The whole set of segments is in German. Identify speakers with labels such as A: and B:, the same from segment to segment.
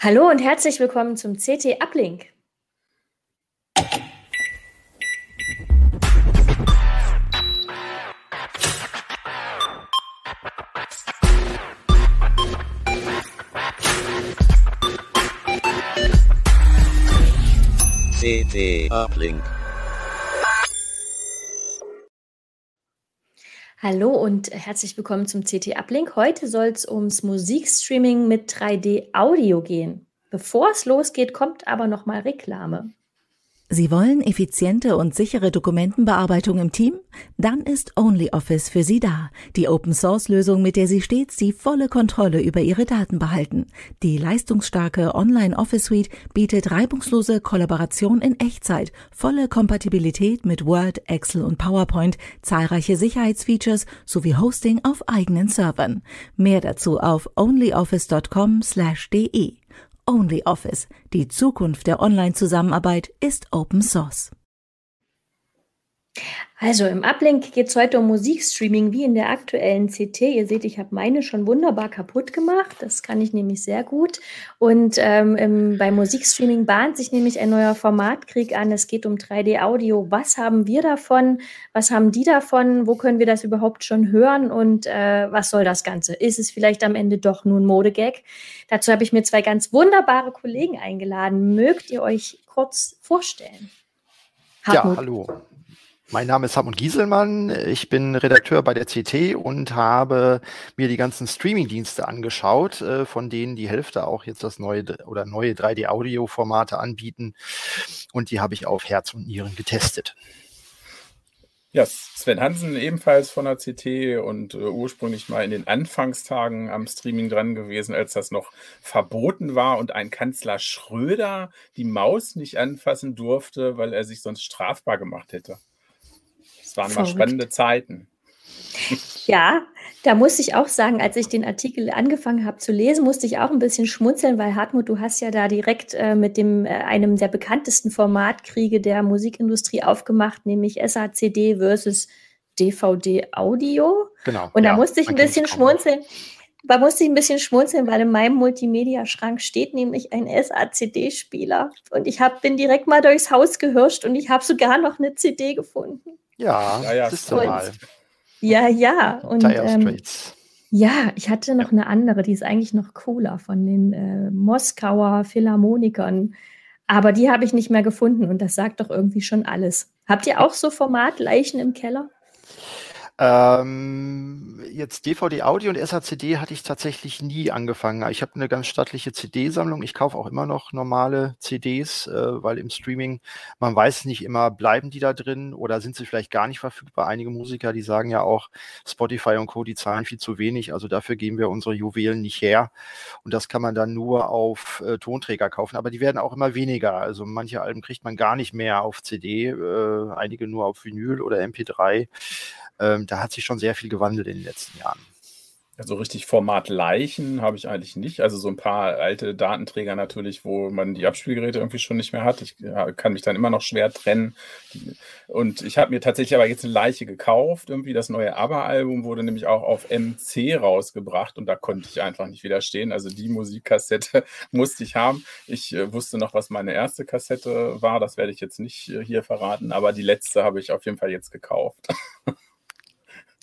A: Hallo und herzlich willkommen zum CT Uplink.
B: CT Uplink.
A: Hallo und herzlich willkommen zum CT Uplink. Heute soll es ums Musikstreaming mit 3D Audio gehen. Bevor es losgeht, kommt aber noch mal Reklame.
C: Sie wollen effiziente und sichere Dokumentenbearbeitung im Team? Dann ist OnlyOffice für Sie da. Die Open-Source-Lösung, mit der Sie stets die volle Kontrolle über Ihre Daten behalten. Die leistungsstarke Online-Office-Suite bietet reibungslose Kollaboration in Echtzeit, volle Kompatibilität mit Word, Excel und PowerPoint, zahlreiche Sicherheitsfeatures sowie Hosting auf eigenen Servern. Mehr dazu auf onlyoffice.com/de. OnlyOffice. Die Zukunft der Online-Zusammenarbeit ist Open Source.
A: Also im Uplink geht es heute um Musikstreaming wie in der aktuellen CT. Ihr seht, ich habe meine schon wunderbar kaputt gemacht. Das kann ich nämlich sehr gut. Und ähm, im, beim Musikstreaming bahnt sich nämlich ein neuer Formatkrieg an. Es geht um 3D-Audio. Was haben wir davon? Was haben die davon? Wo können wir das überhaupt schon hören? Und äh, was soll das Ganze? Ist es vielleicht am Ende doch nur ein Modegag? Dazu habe ich mir zwei ganz wunderbare Kollegen eingeladen. Mögt ihr euch kurz vorstellen?
D: Hartmut. Ja, hallo. Mein Name ist Hartmut Gieselmann. Ich bin Redakteur bei der CT und habe mir die ganzen Streaming-Dienste angeschaut, äh, von denen die Hälfte auch jetzt das neue oder neue 3D-Audio-Formate anbieten. Und die habe ich auf Herz und Nieren getestet.
E: Ja, Sven Hansen ebenfalls von der CT und äh, ursprünglich mal in den Anfangstagen am Streaming dran gewesen, als das noch verboten war und ein Kanzler Schröder die Maus nicht anfassen durfte, weil er sich sonst strafbar gemacht hätte waren Verrückt. mal spannende Zeiten.
A: Ja, da muss ich auch sagen, als ich den Artikel angefangen habe zu lesen, musste ich auch ein bisschen schmunzeln, weil Hartmut, du hast ja da direkt äh, mit dem äh, einem der bekanntesten Formatkriege der Musikindustrie aufgemacht, nämlich SACD versus DVD Audio.
D: Genau.
A: Und da ja, musste ich ein bisschen schmunzeln. Da musste ich ein bisschen schmunzeln, weil in meinem Multimedia-Schrank steht nämlich ein SACD-Spieler. Und ich hab, bin direkt mal durchs Haus gehirscht und ich habe sogar noch eine CD gefunden.
D: Ja, ja, ja das ist normal.
A: Ja, ja. Und, ähm, ja, ich hatte noch eine andere, die ist eigentlich noch cooler von den äh, Moskauer Philharmonikern. Aber die habe ich nicht mehr gefunden und das sagt doch irgendwie schon alles. Habt ihr auch so Formatleichen im Keller?
D: Ähm, jetzt DVD Audio und SACD hatte ich tatsächlich nie angefangen. Ich habe eine ganz stattliche CD-Sammlung. Ich kaufe auch immer noch normale CDs, äh, weil im Streaming, man weiß nicht immer, bleiben die da drin oder sind sie vielleicht gar nicht verfügbar. Einige Musiker, die sagen ja auch, Spotify und Co., die zahlen viel zu wenig. Also dafür geben wir unsere Juwelen nicht her. Und das kann man dann nur auf äh, Tonträger kaufen. Aber die werden auch immer weniger. Also manche Alben kriegt man gar nicht mehr auf CD, äh, einige nur auf Vinyl oder MP3 ähm, da hat sich schon sehr viel gewandelt in den letzten Jahren.
E: Also richtig Format Leichen habe ich eigentlich nicht. Also so ein paar alte Datenträger natürlich, wo man die Abspielgeräte irgendwie schon nicht mehr hat. Ich kann mich dann immer noch schwer trennen. Und ich habe mir tatsächlich aber jetzt eine Leiche gekauft. Irgendwie das neue ABBA-Album wurde nämlich auch auf MC rausgebracht und da konnte ich einfach nicht widerstehen. Also die Musikkassette musste ich haben. Ich äh, wusste noch, was meine erste Kassette war. Das werde ich jetzt nicht äh, hier verraten, aber die letzte habe ich auf jeden Fall jetzt gekauft.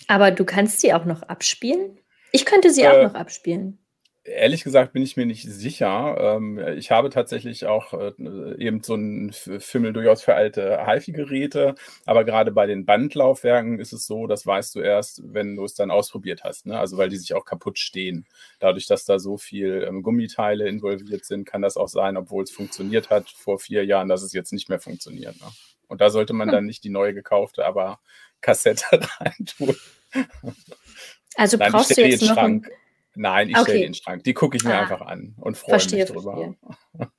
A: Aber du kannst sie auch noch abspielen? Ich könnte sie äh, auch noch abspielen.
E: Ehrlich gesagt bin ich mir nicht sicher. Ähm, ich habe tatsächlich auch äh, eben so einen Fimmel durchaus für alte HiFi-Geräte, aber gerade bei den Bandlaufwerken ist es so, das weißt du erst, wenn du es dann ausprobiert hast. Ne? Also weil die sich auch kaputt stehen. Dadurch, dass da so viel ähm, Gummiteile involviert sind, kann das auch sein, obwohl es funktioniert hat vor vier Jahren, dass es jetzt nicht mehr funktioniert. Ne? Und da sollte man hm. dann nicht die neue gekaufte, aber Kassette reintun.
A: Also Nein, brauchst du jetzt noch
E: Schrank. Nein, ich okay. stelle den Schrank. Die gucke ich mir ah, einfach an und freue mich drüber.
A: Verstehe.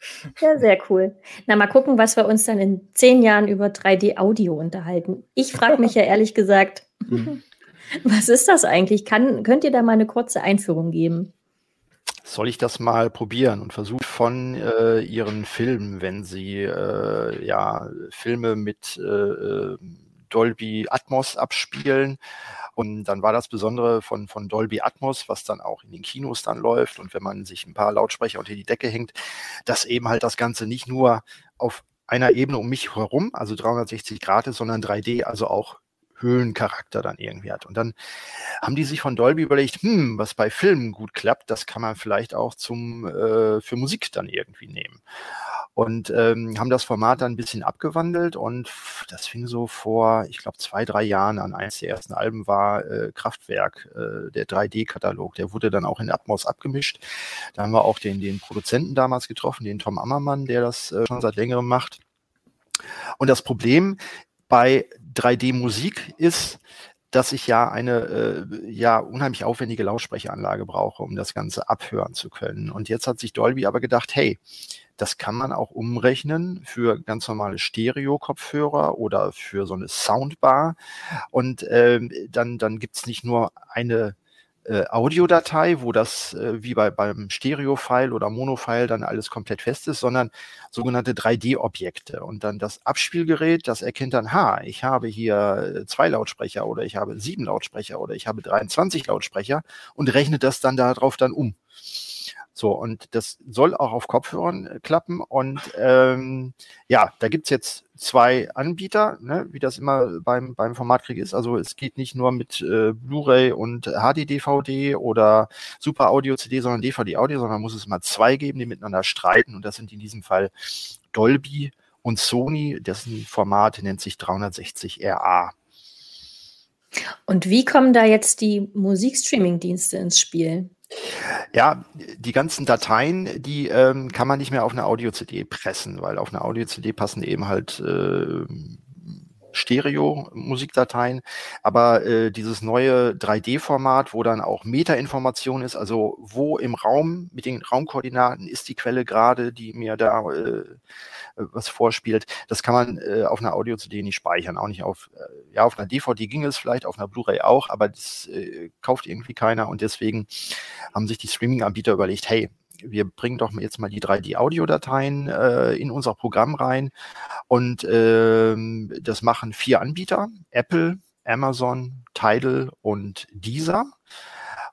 A: Ja, sehr cool. Na, mal gucken, was wir uns dann in zehn Jahren über 3D-Audio unterhalten. Ich frage mich ja ehrlich gesagt, mhm. was ist das eigentlich? Kann, könnt ihr da mal eine kurze Einführung geben?
D: Soll ich das mal probieren und versuchen von äh, Ihren Filmen, wenn Sie äh, ja Filme mit äh, äh Dolby Atmos abspielen, Und dann war das Besondere von, von Dolby Atmos, was dann auch in den Kinos dann läuft und wenn man sich ein paar Lautsprecher unter die Decke hängt, dass eben halt das Ganze nicht nur auf einer Ebene um mich herum, also 360 Grad ist, sondern 3D, also auch Höhlencharakter dann irgendwie hat. Und dann haben die sich von Dolby überlegt, hm, was bei Filmen gut klappt, das kann man vielleicht auch zum äh, für Musik dann irgendwie nehmen. Und ähm, haben das Format dann ein bisschen abgewandelt und das fing so vor, ich glaube, zwei, drei Jahren an. Eins der ersten Alben war äh, Kraftwerk, äh, der 3D-Katalog. Der wurde dann auch in Atmos abgemischt. Da haben wir auch den, den Produzenten damals getroffen, den Tom Ammermann, der das äh, schon seit längerem macht. Und das Problem bei 3D-Musik ist, dass ich ja eine äh, ja unheimlich aufwendige Lautsprecheranlage brauche, um das Ganze abhören zu können. Und jetzt hat sich Dolby aber gedacht, hey, das kann man auch umrechnen für ganz normale Stereo-Kopfhörer oder für so eine Soundbar. Und ähm, dann, dann gibt's nicht nur eine äh, Audiodatei, wo das äh, wie bei, beim Stereo-File oder Mono-File dann alles komplett fest ist, sondern sogenannte 3D-Objekte. Und dann das Abspielgerät, das erkennt dann, ha, ich habe hier äh, zwei Lautsprecher oder ich habe sieben Lautsprecher oder ich habe 23 Lautsprecher und rechnet das dann darauf dann um. So, und das soll auch auf Kopfhörern äh, klappen. Und ähm, ja, da gibt's jetzt zwei Anbieter, ne, wie das immer beim, beim Formatkrieg ist. Also es geht nicht nur mit äh, Blu-ray und HD-DVD oder Super Audio-CD, sondern DVD-Audio, sondern muss es mal zwei geben, die miteinander streiten. Und das sind in diesem Fall Dolby und Sony, dessen Format nennt sich 360 RA.
A: Und wie kommen da jetzt die Musikstreaming-Dienste ins Spiel?
D: Ja, die ganzen Dateien, die ähm, kann man nicht mehr auf eine Audio-CD pressen, weil auf eine Audio-CD passen eben halt äh, Stereo-Musikdateien, aber äh, dieses neue 3D-Format, wo dann auch Meta-Information ist, also wo im Raum mit den Raumkoordinaten ist die Quelle gerade, die mir da äh, was vorspielt, das kann man äh, auf einer Audio-CD nicht speichern, auch nicht auf, äh, ja, auf einer DVD ging es vielleicht, auf einer Blu-ray auch, aber das äh, kauft irgendwie keiner und deswegen haben sich die Streaming-Anbieter überlegt, hey, wir bringen doch jetzt mal die 3D-Audiodateien äh, in unser Programm rein. Und ähm, das machen vier Anbieter, Apple, Amazon, Tidal und Deezer.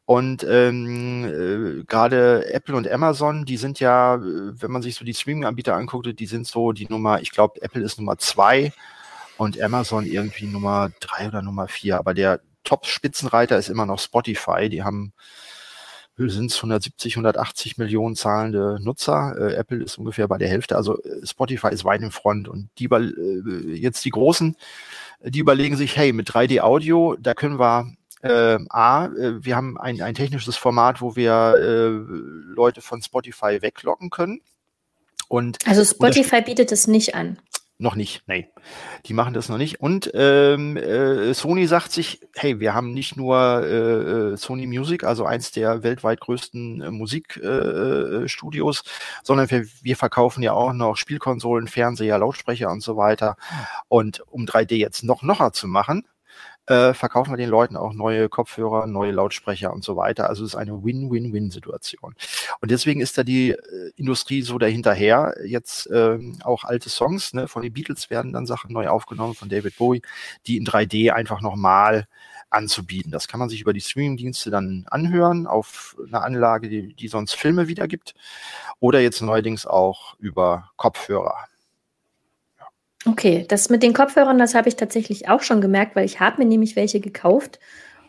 D: Und ähm, äh, gerade Apple und Amazon, die sind ja, wenn man sich so die Streaming-Anbieter anguckt, die sind so die Nummer, ich glaube, Apple ist Nummer zwei und Amazon irgendwie Nummer drei oder Nummer vier. Aber der Top-Spitzenreiter ist immer noch Spotify. Die haben sind es 170, 180 Millionen zahlende Nutzer. Äh, Apple ist ungefähr bei der Hälfte. Also äh, Spotify ist weit im Front. Und die äh, jetzt die Großen, die überlegen sich, hey, mit 3D Audio, da können wir äh, A, äh, wir haben ein, ein technisches Format, wo wir äh, Leute von Spotify weglocken können. Und
A: also Spotify bietet es nicht an.
D: Noch nicht, nee. Die machen das noch nicht. Und ähm, äh, Sony sagt sich, hey, wir haben nicht nur äh, äh Sony Music, also eins der weltweit größten äh, Musikstudios, äh, sondern wir, wir verkaufen ja auch noch Spielkonsolen, Fernseher, Lautsprecher und so weiter. Und um 3D jetzt noch nocher zu machen, äh, verkaufen wir den Leuten auch neue Kopfhörer, neue Lautsprecher und so weiter. Also es ist eine Win-Win-Win-Situation. Und deswegen ist da die äh, Industrie so dahinterher. Jetzt äh, auch alte Songs, ne, von den Beatles werden dann Sachen neu aufgenommen, von David Bowie, die in 3D einfach nochmal anzubieten. Das kann man sich über die Streaming-Dienste dann anhören auf einer Anlage, die, die sonst Filme wiedergibt. Oder jetzt neuerdings auch über Kopfhörer.
A: Okay, das mit den Kopfhörern, das habe ich tatsächlich auch schon gemerkt, weil ich habe mir nämlich welche gekauft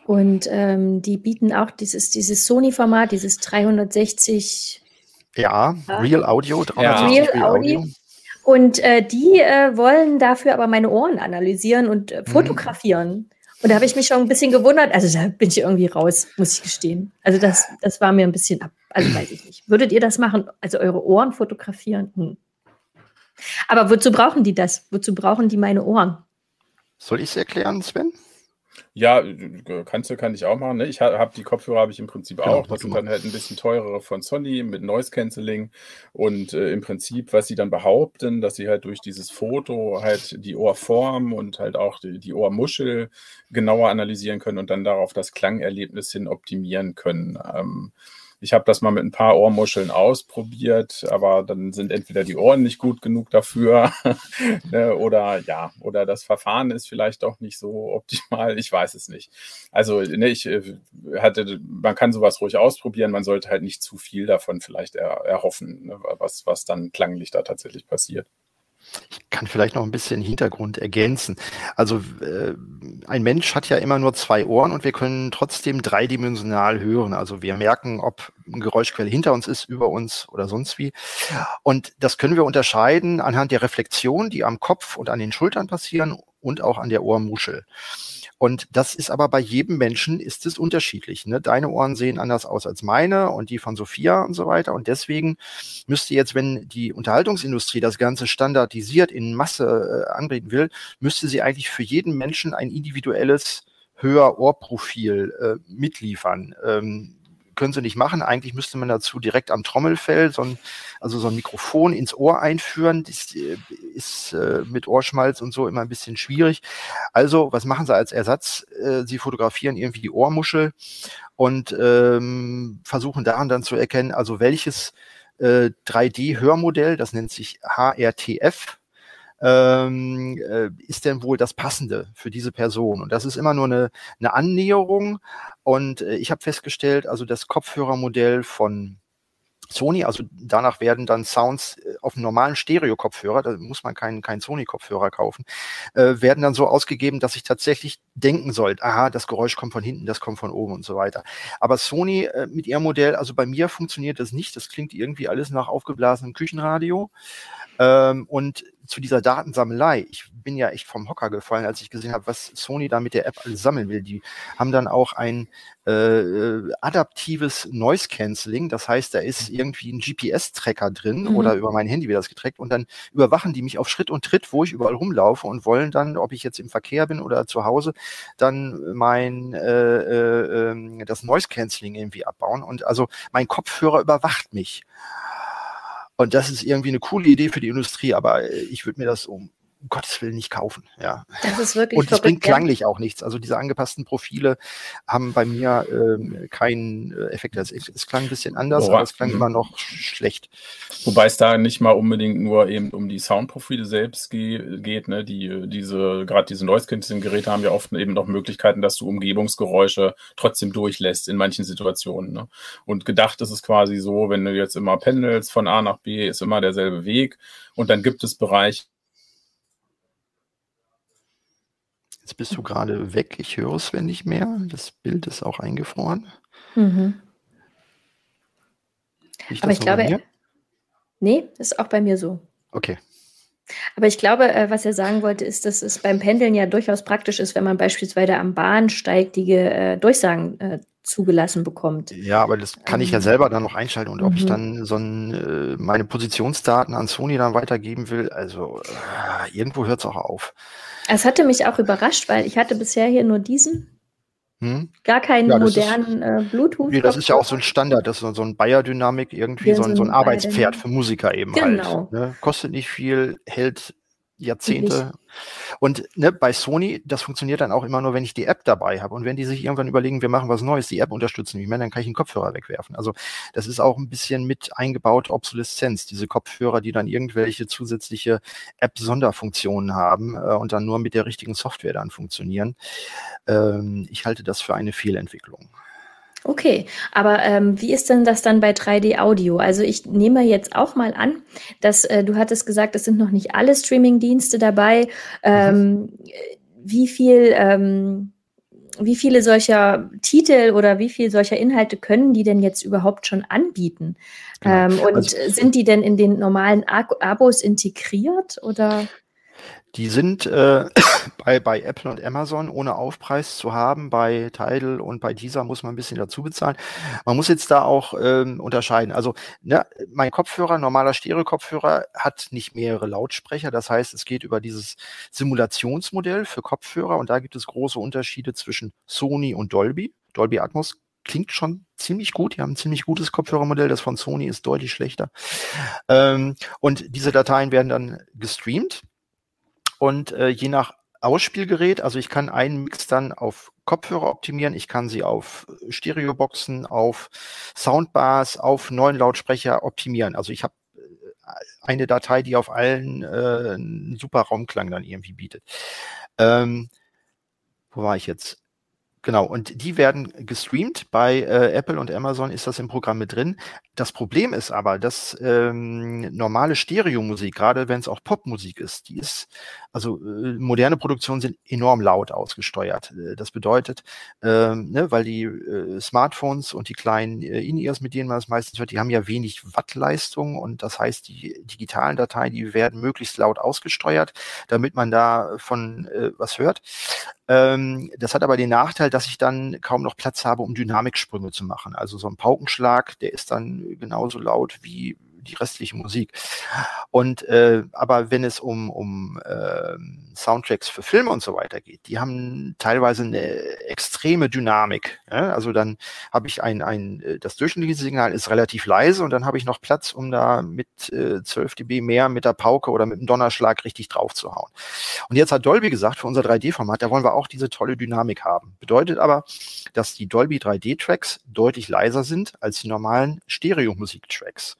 A: und ähm, die bieten auch dieses, dieses Sony-Format, dieses 360.
D: Ja, Real Audio,
A: 360 ja. Real Audio. Und äh, die äh, wollen dafür aber meine Ohren analysieren und äh, mhm. fotografieren. Mhm. Und da habe ich mich schon ein bisschen gewundert. Also da bin ich irgendwie raus, muss ich gestehen. Also das, das war mir ein bisschen ab. Also weiß ich nicht. Würdet ihr das machen? Also eure Ohren fotografieren? Hm. Aber wozu brauchen die das? Wozu brauchen die meine Ohren?
D: Soll ich es erklären, Sven?
E: Ja, kannst du, kann ich auch machen. Ne? Ich habe die Kopfhörer habe ich im Prinzip genau, auch. Das sind dann halt ein bisschen teurere von Sony mit Noise Cancelling und äh, im Prinzip, was sie dann behaupten, dass sie halt durch dieses Foto halt die Ohrform und halt auch die, die Ohrmuschel genauer analysieren können und dann darauf das Klangerlebnis hin optimieren können. Ähm, Ich habe das mal mit ein paar Ohrmuscheln ausprobiert, aber dann sind entweder die Ohren nicht gut genug dafür ne, oder ja, oder das Verfahren ist vielleicht doch nicht so optimal. Ich weiß es nicht. Also ne, ich äh, hatte, man kann sowas ruhig ausprobieren, man sollte halt nicht zu viel davon vielleicht er, erhoffen, ne, was, was dann klanglich da tatsächlich passiert.
D: Ich kann vielleicht noch ein bisschen Hintergrund ergänzen. Also äh, ein Mensch hat ja immer nur zwei Ohren und wir können trotzdem dreidimensional hören. Also wir merken, ob ein Geräuschquelle hinter uns ist, über uns oder sonst wie. Und das können wir unterscheiden anhand der Reflexion, die am Kopf und an den Schultern passieren und auch an der Ohrmuschel. Und das ist aber bei jedem Menschen ist es unterschiedlich. Ne? Deine Ohren sehen anders aus als meine und die von Sophia und so weiter. Und deswegen müsste jetzt, wenn die Unterhaltungsindustrie das Ganze standardisiert in Masse äh, anbieten will, müsste sie eigentlich für jeden Menschen ein individuelles Hör-Ohrprofil äh, mitliefern. Ähm, können sie nicht machen. Eigentlich müsste man dazu direkt am Trommelfell so ein, also so ein Mikrofon ins Ohr einführen. Das äh, ist äh, mit Ohrschmalz und so immer ein bisschen schwierig. Also, was machen sie als Ersatz? Äh, sie fotografieren irgendwie die Ohrmuschel und ähm, versuchen daran dann zu erkennen, also welches äh, 3D-Hörmodell, das nennt sich HRTF, ähm, äh, ist denn wohl das Passende für diese Person? Und das ist immer nur eine, eine Annäherung. Und äh, ich habe festgestellt, also das Kopfhörermodell von Sony, also danach werden dann Sounds äh, auf einem normalen Stereo-Kopfhörer, da muss man keinen, keinen Sony-Kopfhörer kaufen, äh, werden dann so ausgegeben, dass ich tatsächlich denken soll, aha, das Geräusch kommt von hinten, das kommt von oben und so weiter. Aber Sony äh, mit ihrem Modell, also bei mir funktioniert das nicht, das klingt irgendwie alles nach aufgeblasenem Küchenradio. Ähm, und zu dieser Datensammelei, ich bin ja echt vom Hocker gefallen, als ich gesehen habe, was Sony da mit der App alles sammeln will. Die haben dann auch ein äh, äh adaptives Noise Cancelling, das heißt, da ist irgendwie ein GPS-Tracker drin mhm. oder über mein Handy wird das getrackt und dann überwachen die mich auf Schritt und Tritt, wo ich überall rumlaufe und wollen dann, ob ich jetzt im Verkehr bin oder zu Hause, dann mein äh, äh, ähm, das Noise Cancelling irgendwie abbauen und also mein Kopfhörer überwacht mich. Und das ist irgendwie eine coole Idee für die Industrie, aber äh, ich würde mir das um um Gottes Willen nicht kaufen. Ja.
A: Das ist wirklich
D: Und es bringt klanglich auch nichts. Also diese angepassten Profile haben bei mir ähm, keinen äh, Effekt. Es, es, klang ein bisschen anders, oh, aber es klang immer noch schlecht.
E: Wobei es da nicht mal unbedingt nur eben um die Soundprofile selbst ge geht. Ne? Die, diese, gerade diese Noise-Canceling-Geräte haben ja oft eben noch Möglichkeiten, dass du Umgebungsgeräusche trotzdem durchlässt in manchen Situationen. Ne? Und gedacht ist es quasi so, wenn du jetzt immer pendelst von A nach B, ist immer derselbe Weg. Und dann gibt es Bereiche,
D: Jetzt bist du gerade weg. Ich höre Sven nicht mehr. Das Bild ist auch eingefroren. Mhm.
A: Aber ich glaube, nee, ist auch bei mir so.
D: Okay.
A: Aber ich glaube, äh, was er sagen wollte, ist, dass es beim Pendeln ja durchaus praktisch ist, wenn man beispielsweise am Bahnsteig die äh, Durchsagen äh, zugelassen bekommt.
D: Ja, aber das kann ich ja ähm, selber dann noch einschalten und ob ich mhm. dann so ein, meine Positionsdaten an Sony dann weitergeben will, also irgendwo hört es auch auf.
A: Es hatte mich auch überrascht, weil ich hatte bisher hier nur diesen. Hm? Gar keinen ja, modernen ist, äh, Bluetooth.
D: Nee, das ist ja auch so ein Standard, das ist so ein Bayer-Dynamik, irgendwie ja, so, ein, so ein Arbeitspferd für Musiker eben halt, genau. halt. Ne? Kostet nicht viel, hält Jahrzehnte. Und ne, bei Sony, das funktioniert dann auch immer nur, wenn ich die App dabei habe. Und wenn die sich irgendwann überlegen, wir machen was Neues, die App unterstützen nicht mehr, dann kann ich einen Kopfhörer wegwerfen. Also das ist auch ein bisschen mit eingebaut Obsoleszenz, diese Kopfhörer, die dann irgendwelche zusätzliche App-Sonderfunktionen haben äh, und dann nur mit der richtigen Software dann funktionieren. Ähm, ich halte das für eine Fehlentwicklung.
A: Okay, aber ähm, wie ist denn das dann bei 3D Audio? Also ich nehme jetzt auch mal an, dass äh, du hattest gesagt, es sind noch nicht alle Streaming-Dienste dabei. Ähm. Wie viel, ähm, wie viele solcher Titel oder wie viele solcher Inhalte können die denn jetzt überhaupt schon anbieten? Genau. Ähm, und also, sind die denn in den normalen Abos integriert oder?
D: Die sind äh, bei, bei Apple und Amazon ohne Aufpreis zu haben. Bei Tidal und bei dieser muss man ein bisschen dazu bezahlen. Man muss jetzt da auch ähm, unterscheiden. Also ne, mein Kopfhörer, normaler Stereo-Kopfhörer, hat nicht mehrere Lautsprecher. Das heißt, es geht über dieses Simulationsmodell für Kopfhörer und da gibt es große Unterschiede zwischen Sony und Dolby. Dolby Atmos klingt schon ziemlich gut. Die haben ein ziemlich gutes Kopfhörermodell. Das von Sony ist deutlich schlechter. Ähm, und diese Dateien werden dann gestreamt und äh, je nach Ausspielgerät, also ich kann einen Mix dann auf Kopfhörer optimieren, ich kann sie auf Stereoboxen, auf Soundbars, auf neuen Lautsprecher optimieren. Also ich habe äh, eine Datei, die auf allen äh, einen super Raumklang dann irgendwie bietet. Ähm, wo war ich jetzt? Genau, und die werden gestreamt. Bei äh, Apple und Amazon ist das im Programm mit drin. Das Problem ist aber, dass ähm, normale Stereomusik, gerade wenn es auch Popmusik ist, die ist, also äh, moderne Produktionen sind enorm laut ausgesteuert. Äh, das bedeutet, ähm, ne, weil die äh, Smartphones und die kleinen äh, In-Ears, mit denen man es meistens hört, die haben ja wenig Wattleistung und das heißt, die digitalen Dateien, die werden möglichst laut ausgesteuert, damit man da von äh, was hört. Ähm, das hat aber den Nachteil, dass ich dann kaum noch Platz habe, um Dynamiksprünge zu machen. Also so ein Paukenschlag, der ist dann genauso laut wie die restliche Musik. Und äh, aber wenn es um, um äh, Soundtracks für Filme und so weiter geht, die haben teilweise eine extreme Dynamik. Ja? Also dann habe ich ein, ein, äh, das durchschnittliche Signal ist relativ leise und dann habe ich noch Platz, um da mit äh, 12 dB mehr mit der Pauke oder mit dem Donnerschlag richtig drauf zu hauen. Und jetzt hat Dolby gesagt, für unser 3D-Format, da wollen wir auch diese tolle Dynamik haben. Bedeutet aber, dass die Dolby 3D-Tracks deutlich leiser sind als die normalen Stereo-Musik-Tracks.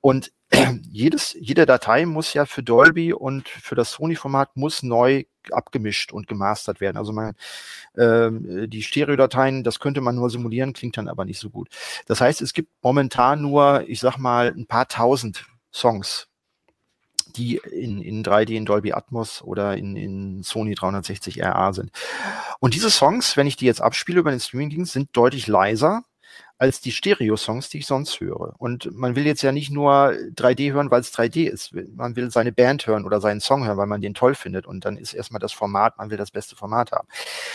D: Und jedes, jede Datei muss ja für Dolby und für das Sony-Format muss neu abgemischt und gemastert werden. Also man, äh, die Stereodateien, das könnte man nur simulieren, klingt dann aber nicht so gut. Das heißt, es gibt momentan nur, ich sag mal, ein paar tausend Songs, die in, in 3D in Dolby Atmos oder in, in Sony 360 RA sind. Und diese Songs, wenn ich die jetzt abspiele über den Streamingdienst, sind deutlich leiser als die Stereo-Songs, die ich sonst höre. Und man will jetzt ja nicht nur 3D hören, weil es 3D ist. Man will seine Band hören oder seinen Song hören, weil man den toll findet. Und dann ist erstmal das Format, man will das beste Format haben.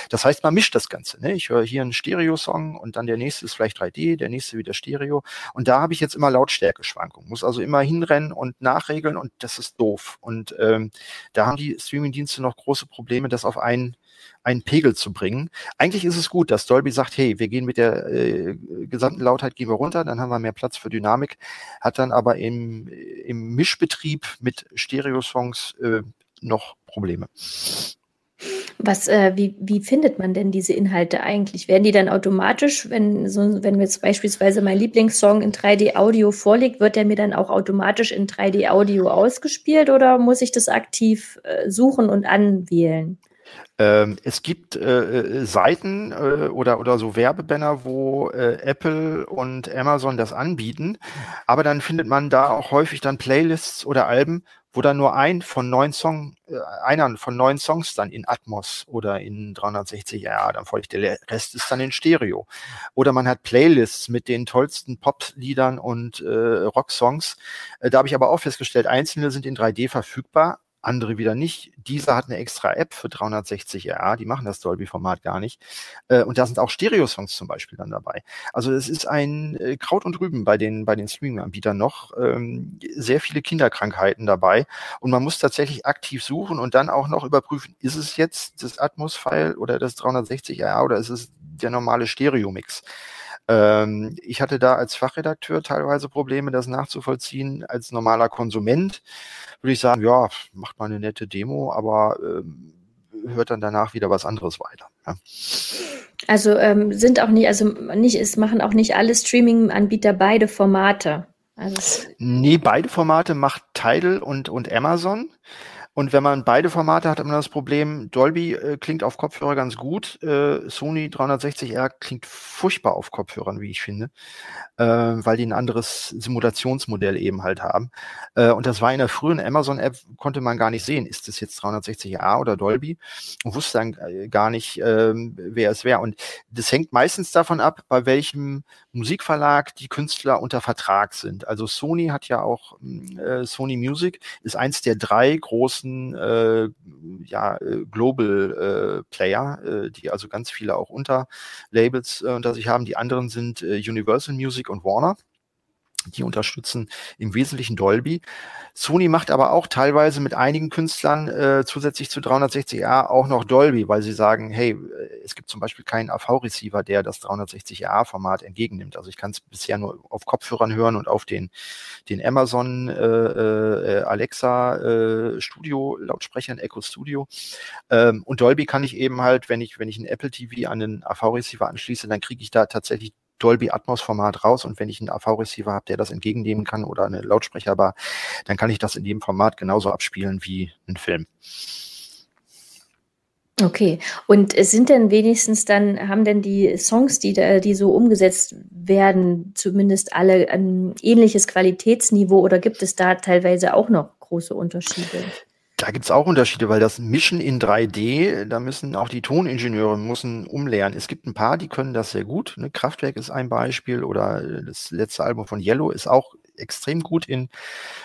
D: Das heißt, man mischt das Ganze. Ne? Ich höre hier einen Stereo-Song und dann der nächste ist vielleicht 3D, der nächste wieder Stereo. Und da habe ich jetzt immer Lautstärkeschwankungen. Muss also immer hinrennen und nachregeln und das ist doof. Und ähm, da haben die Streaming-Dienste noch große Probleme, das auf einen einen Pegel zu bringen. Eigentlich ist es gut, dass Dolby sagt, hey, wir gehen mit der äh, gesamten Lautheit gehen wir runter, dann haben wir mehr Platz für Dynamik, hat dann aber im, im Mischbetrieb mit Stereo-Songs äh, noch Probleme.
A: Was, äh, wie, wie findet man denn diese Inhalte eigentlich? Werden die dann automatisch, wenn, so, wenn jetzt beispielsweise mein Lieblingssong in 3D-Audio vorliegt, wird der mir dann auch automatisch in 3D-Audio ausgespielt oder muss ich das aktiv äh, suchen und anwählen?
D: Ähm, es gibt äh, äh, Seiten äh, oder, oder so Werbebanner, wo äh, Apple und Amazon das anbieten, aber dann findet man da auch häufig dann Playlists oder Alben, wo dann nur ein von neun Song, äh, einer von neun Songs dann in Atmos oder in 360 RA dann folgt. Der Rest ist dann in Stereo. Oder man hat Playlists mit den tollsten Pop-Liedern und äh, Rock-Songs. Äh, da habe ich aber auch festgestellt, einzelne sind in 3D verfügbar, andere wieder nicht. Dieser hat eine extra App für 360 RA, die machen das Dolby-Format gar nicht. Äh, und da sind auch Stereo-Songs zum Beispiel dann dabei. Also es ist ein äh, Kraut und Rüben bei den, bei den Streaming-Anbietern noch. Ähm, sehr viele Kinderkrankheiten dabei. Und man muss tatsächlich aktiv suchen und dann auch noch überprüfen, ist es jetzt das Atmos-File oder das 360 RA oder ist es der normale Stereo-Mix? Ähm, ich hatte da als Fachredakteur teilweise Probleme, das nachzuvollziehen. Als normaler Konsument würde ich sagen, ja, macht mal eine nette Demo, aber ähm, hört dann danach wieder was anderes weiter. Ja.
A: Also ähm, sind auch nicht, also nicht, es machen auch nicht alle Streaming-Anbieter beide Formate.
D: Also nee, beide Formate macht Tidal und, und Amazon. Und wenn man beide Formate hat, hat man das Problem, Dolby äh, klingt auf Kopfhörer ganz gut, äh, Sony 360R klingt furchtbar auf Kopfhörern, wie ich finde, äh, weil die ein anderes Simulationsmodell eben halt haben. Äh, und das war in der frühen Amazon-App, konnte man gar nicht sehen, ist das jetzt 360R oder Dolby und wusste dann äh, gar nicht, äh, wer es wäre. Und das hängt meistens davon ab, bei welchem Musikverlag die Künstler unter Vertrag sind. Also Sony hat ja auch, äh, Sony Music ist eins der drei großen großen äh, ja, äh, Global äh, Player, äh, die also ganz viele auch Unterlabels äh, unter sich haben. Die anderen sind äh, Universal Music und Warner. Die unterstützen im Wesentlichen Dolby. Sony macht aber auch teilweise mit einigen Künstlern äh, zusätzlich zu 360A auch noch Dolby, weil sie sagen, hey, äh, es gibt zum Beispiel keinen AV-Receiver, der das 360A-Format entgegennimmt. Also ich kann es bisher nur auf Kopfhörern hören und auf den, den Amazon äh, äh, Alexa äh, Studio Lautsprechern, Echo Studio. Ähm, und Dolby kann ich eben halt, wenn ich, wenn ich einen Apple TV an den AV-Receiver anschließe, dann kriege ich da tatsächlich Dolby Atmos Format raus und wenn ich einen AV-Receiver habe, der das entgegennehmen kann oder eine Lautsprecherbar, dann kann ich das in dem Format genauso abspielen wie ein Film.
A: Okay. Und sind denn wenigstens dann, haben denn die Songs, die, da, die so umgesetzt werden, zumindest alle ein ähnliches Qualitätsniveau oder gibt es da teilweise auch noch große Unterschiede?
D: Da gibt es auch Unterschiede, weil das Mischen in 3D, da müssen auch die Toningenieure müssen umlernen. Es gibt ein paar, die können das sehr gut. Ne? Kraftwerk ist ein Beispiel oder das letzte Album von Yellow ist auch extrem gut in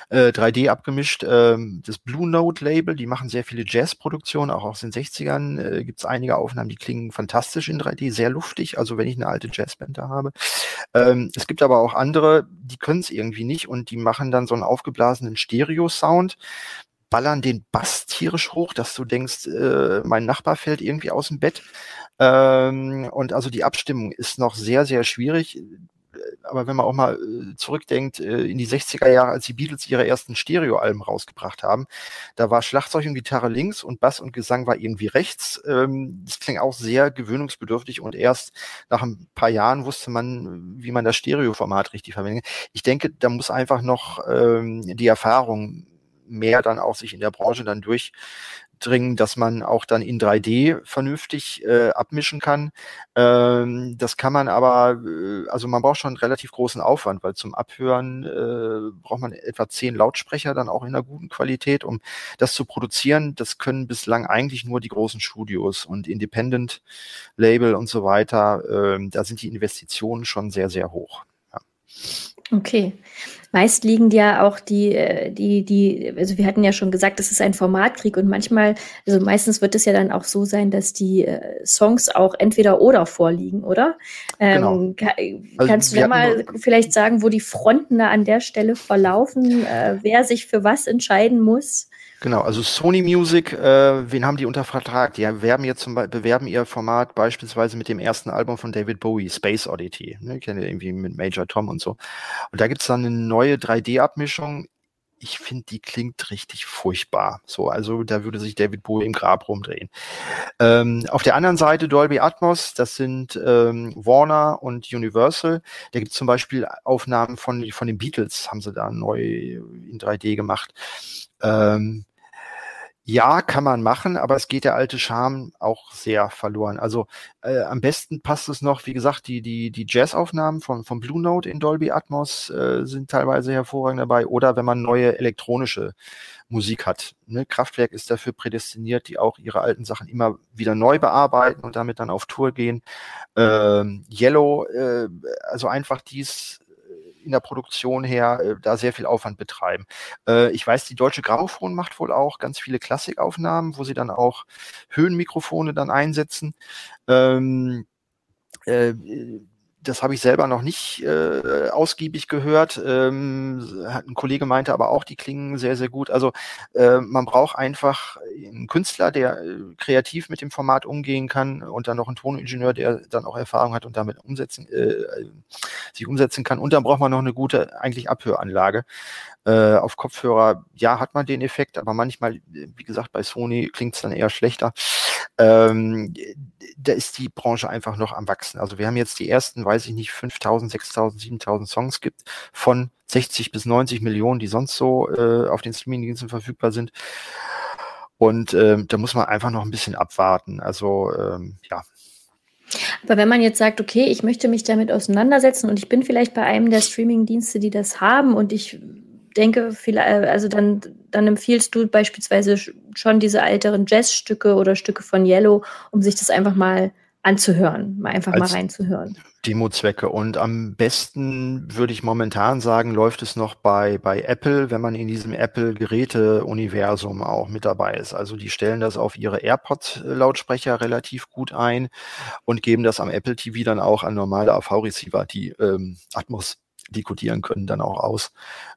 D: äh, 3D abgemischt. Ähm, das Blue Note Label, die machen sehr viele Jazzproduktionen, auch aus den 60ern äh, gibt es einige Aufnahmen, die klingen fantastisch in 3D, sehr luftig, also wenn ich eine alte Jazzband da habe. Ähm, es gibt aber auch andere, die können es irgendwie nicht und die machen dann so einen aufgeblasenen Stereo-Sound ballern den Bass tierisch hoch, dass du denkst, äh, mein Nachbar fällt irgendwie aus dem Bett. Ähm, und also die Abstimmung ist noch sehr, sehr schwierig. Aber wenn man auch mal äh, zurückdenkt, äh, in die 60er Jahre, als die Beatles ihre ersten Stereoalben rausgebracht haben, da war Schlagzeug und Gitarre links und Bass und Gesang war irgendwie rechts. Ähm, das klingt auch sehr gewöhnungsbedürftig und erst nach ein paar Jahren wusste man, wie man das Stereoformat richtig verwendet. Ich denke, da muss einfach noch ähm, die Erfahrung mehr dann auch sich in der Branche dann durchdringen, dass man auch dann in 3D vernünftig äh, abmischen kann. Ähm, das kann man aber, äh, also man braucht schon einen relativ großen Aufwand, weil zum Abhören äh, braucht man etwa zehn Lautsprecher dann auch in einer guten Qualität, um das zu produzieren. Das können bislang eigentlich nur die großen Studios und Independent Label und so weiter. Ähm, da sind die Investitionen schon sehr, sehr hoch. Ja.
A: Okay. Meist liegen ja auch die, äh, die, die, also wir hatten ja schon gesagt, das ist ein Formatkrieg und manchmal, also meistens wird es ja dann auch so sein, dass die äh, Songs auch entweder oder vorliegen, oder? Ähm, genau. also kannst du da mal vielleicht sagen, wo die Fronten da an der Stelle verlaufen, äh, wer sich für was entscheiden muss?
D: Genau, also Sony Music, äh, wen haben die unter Vertrag? Die werben jetzt zum Beispiel, bewerben ihr Format beispielsweise mit dem ersten Album von David Bowie, Space Oddity. Ne, kennt ihr irgendwie mit Major Tom und so. Und da gibt's dann eine neue 3D-Abmischung. Ich finde, die klingt richtig furchtbar. So, also da würde sich David Bowie im Grab rumdrehen. Ähm, auf der anderen Seite Dolby Atmos, das sind ähm, Warner und Universal. Da gibt es zum Beispiel Aufnahmen von, von den Beatles, haben sie da neu in 3D gemacht. Ähm, ja, kann man machen, aber es geht der alte Charme auch sehr verloren. Also äh, am besten passt es noch, wie gesagt, die, die, die Jazz-Aufnahmen von, von Blue Note in Dolby Atmos äh, sind teilweise hervorragend dabei. Oder wenn man neue elektronische Musik hat. Ne? Kraftwerk ist dafür prädestiniert, die auch ihre alten Sachen immer wieder neu bearbeiten und damit dann auf Tour gehen. Ähm, Yellow, äh, also einfach dies in der Produktion her äh, da sehr viel Aufwand betreiben. Äh, ich weiß, die Deutsche Grammophon macht wohl auch ganz viele Klassikaufnahmen, wo sie dann auch Höhenmikrofone dann einsetzen. Ähm, äh, das habe ich selber noch nicht äh, ausgiebig gehört. Ähm, ein Kollege meinte aber auch, die klingen sehr, sehr gut. Also äh, man braucht einfach einen Künstler, der äh, kreativ mit dem Format umgehen kann und dann noch einen Toningenieur, der dann auch Erfahrung hat und damit umsetzen, äh, sich umsetzen kann. Und dann braucht man noch eine gute eigentlich Abhöranlage. Äh, auf Kopfhörer, ja, hat man den Effekt, aber manchmal, wie gesagt, bei Sony klingt es dann eher schlechter. Ähm, da ist die Branche einfach noch am Wachsen. Also wir haben jetzt die ersten, weiß ich nicht, 5000, 6000, 7000 Songs gibt von 60 bis 90 Millionen, die sonst so äh, auf den Streamingdiensten verfügbar sind. Und ähm, da muss man einfach noch ein bisschen abwarten. Also ähm, ja,
A: aber wenn man jetzt sagt, okay, ich möchte mich damit auseinandersetzen und ich bin vielleicht bei einem der Streamingdienste, die das haben und ich denke, äh, also dann, dann empfiehlst du beispielsweise schon diese älteren Jazzstücke oder Stücke von Yellow, um sich das einfach mal anzuhören, mal einfach mal reinzuhören.
D: Demo-Zwecke. Und am besten würde ich momentan sagen, läuft es noch bei, bei Apple, wenn man in diesem Apple-Geräte-Universum auch mit dabei ist. Also die stellen das auf ihre AirPod-Lautsprecher relativ gut ein und geben das am Apple TV dann auch an normale AV-Receiver, die ähm, Atmos dekodieren können, dann auch aus.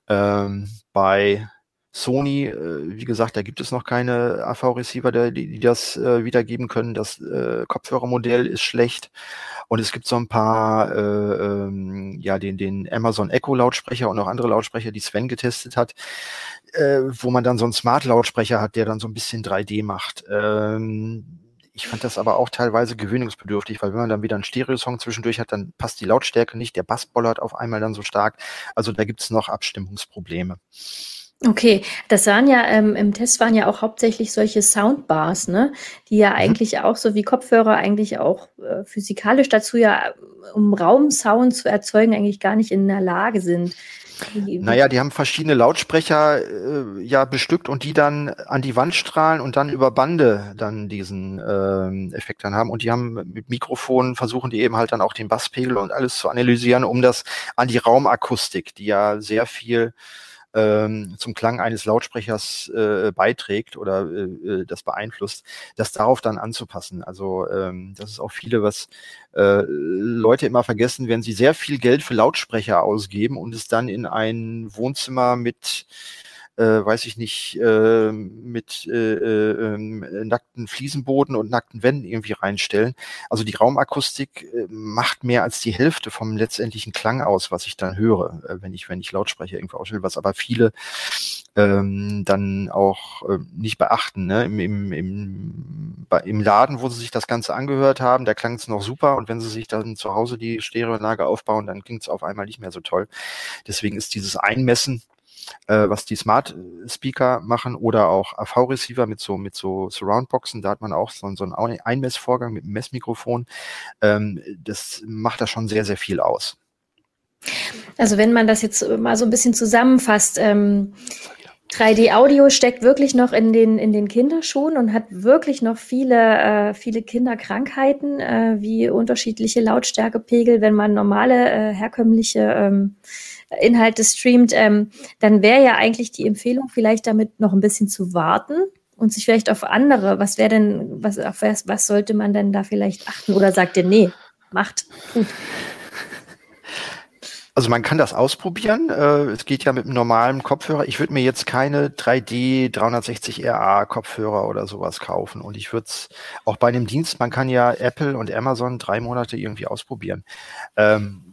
D: Ähm, bei Sony, äh, wie gesagt, da gibt es noch keine AV-Receiver, die, die das äh, wiedergeben können. Das äh, Kopfhörermodell ist schlecht. Und es gibt so ein paar, äh, ähm, ja, den, den Amazon Echo Lautsprecher und auch andere Lautsprecher, die Sven getestet hat, äh, wo man dann so einen Smart Lautsprecher hat, der dann so ein bisschen 3D macht. Ähm, ich fand das aber auch teilweise gewöhnungsbedürftig, weil wenn man dann wieder einen Stereosong zwischendurch hat, dann passt die Lautstärke nicht, der Bass bollert auf einmal dann so stark. Also da gibt's noch Abstimmungsprobleme.
A: Okay, das waren ja ähm, im Test waren ja auch hauptsächlich solche Soundbars, ne? Die ja mhm. eigentlich auch so wie Kopfhörer eigentlich auch äh, physikalisch dazu ja, um Raumsound zu erzeugen, eigentlich gar nicht in der Lage sind.
D: Naja, die haben verschiedene Lautsprecher äh, ja bestückt und die dann an die Wand strahlen und dann über Bande dann diesen ähm, Effekt dann haben. Und die haben mit Mikrofonen versuchen die eben halt dann auch den Basspegel und alles zu analysieren, um das an die Raumakustik, die ja sehr viel ähm, zum Klang eines Lautsprechers äh, beiträgt oder äh, äh, das beeinflusst, das darauf dann anzupassen. Also ähm, das ist auch viele, was äh, Leute immer vergessen, wenn sie sehr viel Geld für Lautsprecher ausgeben und es dann in ein Wohnzimmer mit äh, weiß ich nicht, äh, mit äh, äh, ähm, nackten Fliesenboden und nackten Wänden irgendwie reinstellen. Also die Raumakustik äh, macht mehr als die Hälfte vom letztendlichen Klang aus, was ich dann höre, äh, wenn ich, wenn ich Lautsprecher irgendwo ausstelle, was aber viele ähm, dann auch äh, nicht beachten. Ne? Im, im, im, bei, Im Laden, wo sie sich das Ganze angehört haben, da klang es noch super und wenn sie sich dann zu Hause die Stereoanlage aufbauen, dann klingt es auf einmal nicht mehr so toll. Deswegen ist dieses Einmessen äh, was die Smart Speaker machen oder auch AV-Receiver mit so, mit so Surround-Boxen. Da hat man auch so, so einen Einmessvorgang mit einem Messmikrofon. Ähm, das macht da schon sehr, sehr viel aus.
A: Also wenn man das jetzt mal so ein bisschen zusammenfasst, ähm, 3D-Audio steckt wirklich noch in den, in den Kinderschuhen und hat wirklich noch viele, äh, viele Kinderkrankheiten, äh, wie unterschiedliche Lautstärkepegel, wenn man normale, äh, herkömmliche ähm, Inhalte streamt, ähm, dann wäre ja eigentlich die Empfehlung, vielleicht damit noch ein bisschen zu warten und sich vielleicht auf andere, was wäre denn, was, auf was, was sollte man denn da vielleicht achten? Oder sagt ihr, nee, macht, tut.
D: Also man kann das ausprobieren. Äh, es geht ja mit einem normalen Kopfhörer. Ich würde mir jetzt keine 3D 360 RA Kopfhörer oder sowas kaufen. Und ich würde es auch bei einem Dienst, man kann ja Apple und Amazon drei Monate irgendwie ausprobieren. Ähm,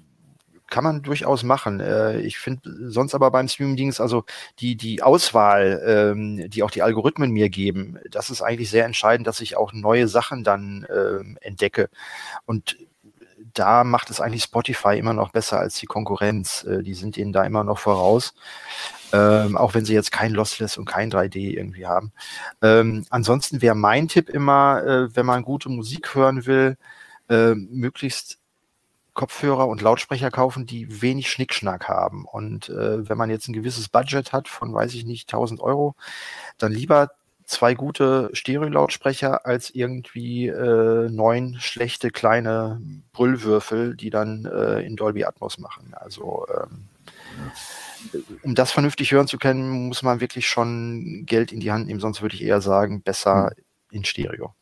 D: kann man durchaus machen. Äh, ich finde sonst aber beim Streaming-Dienst, also die, die Auswahl, ähm, die auch die Algorithmen mir geben, das ist eigentlich sehr entscheidend, dass ich auch neue Sachen dann ähm, entdecke. Und da macht es eigentlich Spotify immer noch besser als die Konkurrenz. Äh, die sind ihnen da immer noch voraus. Ähm, auch wenn sie jetzt kein Lossless und kein 3D irgendwie haben. Ähm, ansonsten wäre mein Tipp immer, äh, wenn man gute Musik hören will, äh, möglichst Kopfhörer und Lautsprecher kaufen, die wenig Schnickschnack haben. Und äh, wenn man jetzt ein gewisses Budget hat von, weiß ich nicht, 1000 Euro, dann lieber zwei gute Stereo-Lautsprecher als irgendwie äh, neun schlechte kleine Brüllwürfel, die dann äh, in Dolby Atmos machen. Also ähm, um das vernünftig hören zu können, muss man wirklich schon Geld in die Hand nehmen, sonst würde ich eher sagen, besser hm. in Stereo.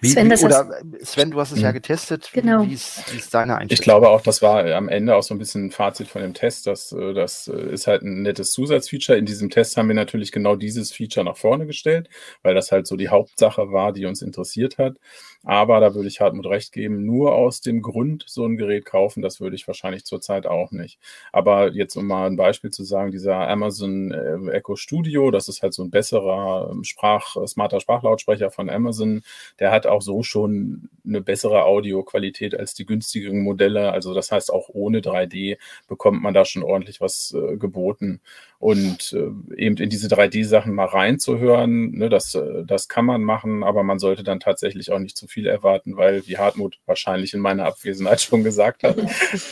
D: Wie, Sven, wie, oder Sven, du hast es ja mhm. getestet.
A: Genau.
D: Wie, ist, wie ist deine Einstellung?
E: Ich glaube auch, das war am Ende auch so ein bisschen ein Fazit von dem Test. Das, äh, das äh, ist halt ein nettes Zusatzfeature. In diesem Test haben wir natürlich genau dieses Feature nach vorne gestellt, weil das halt so die Hauptsache war, die uns interessiert hat. Aber da würde ich Hartmut recht geben, nur aus dem Grund so ein Gerät kaufen, das würde ich wahrscheinlich zurzeit auch nicht. Aber jetzt, um mal ein Beispiel zu sagen, dieser Amazon äh, Echo Studio, das ist halt so ein besserer ähm, Sprach, smarter Sprachlautsprecher von Amazon, der hat auch so schon eine bessere Audioqualität als die günstigeren Modelle. Also das heißt, auch ohne 3D bekommt man da schon ordentlich was äh, geboten. Und äh, eben in diese 3D-Sachen mal reinzuhören, ne, das, äh, das kann man machen, aber man sollte dann tatsächlich auch nicht zu viel erwarten, weil, wie Hartmut wahrscheinlich in meiner Abwesenheit schon gesagt hat,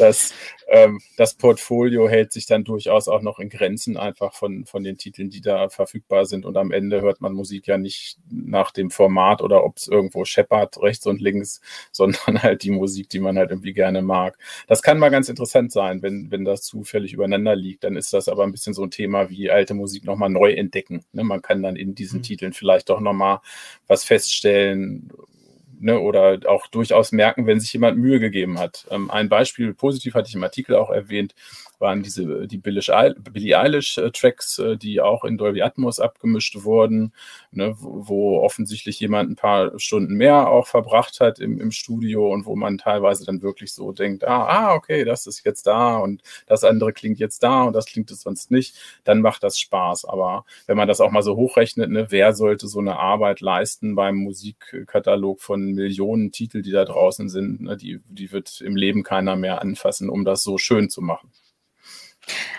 E: dass ähm, das Portfolio hält sich dann durchaus auch noch in Grenzen einfach von, von den Titeln, die da verfügbar sind. Und am Ende hört man Musik ja nicht nach dem Format oder ob es irgendwo scheppert, rechts und links, sondern halt die Musik, die man halt irgendwie gerne mag. Das kann mal ganz interessant sein, wenn, wenn das zufällig übereinander liegt. Dann ist das aber ein bisschen so ein Thema wie alte Musik nochmal neu entdecken. Ne? Man kann dann in diesen mhm. Titeln vielleicht doch nochmal was feststellen, ne, oder auch durchaus merken, wenn sich jemand Mühe gegeben hat. Ähm, ein Beispiel, positiv hatte ich im Artikel auch erwähnt, waren diese die Billie Eilish-Tracks, äh, die auch in Dolby Atmos abgemischt wurden, ne, wo offensichtlich jemand ein paar Stunden mehr auch verbracht hat im, im Studio und wo man teilweise dann wirklich so denkt, ah, ah, okay, das ist jetzt da und das andere klingt jetzt da und das klingt es sonst nicht, dann macht das Spaß. Aber wenn man das auch mal so hochrechnet, ne, wer sollte so eine Arbeit leisten beim Musikkatalog von Millionen Titel, die da draußen sind, ne, die, die wird im Leben keiner mehr anfassen, um das so schön zu machen.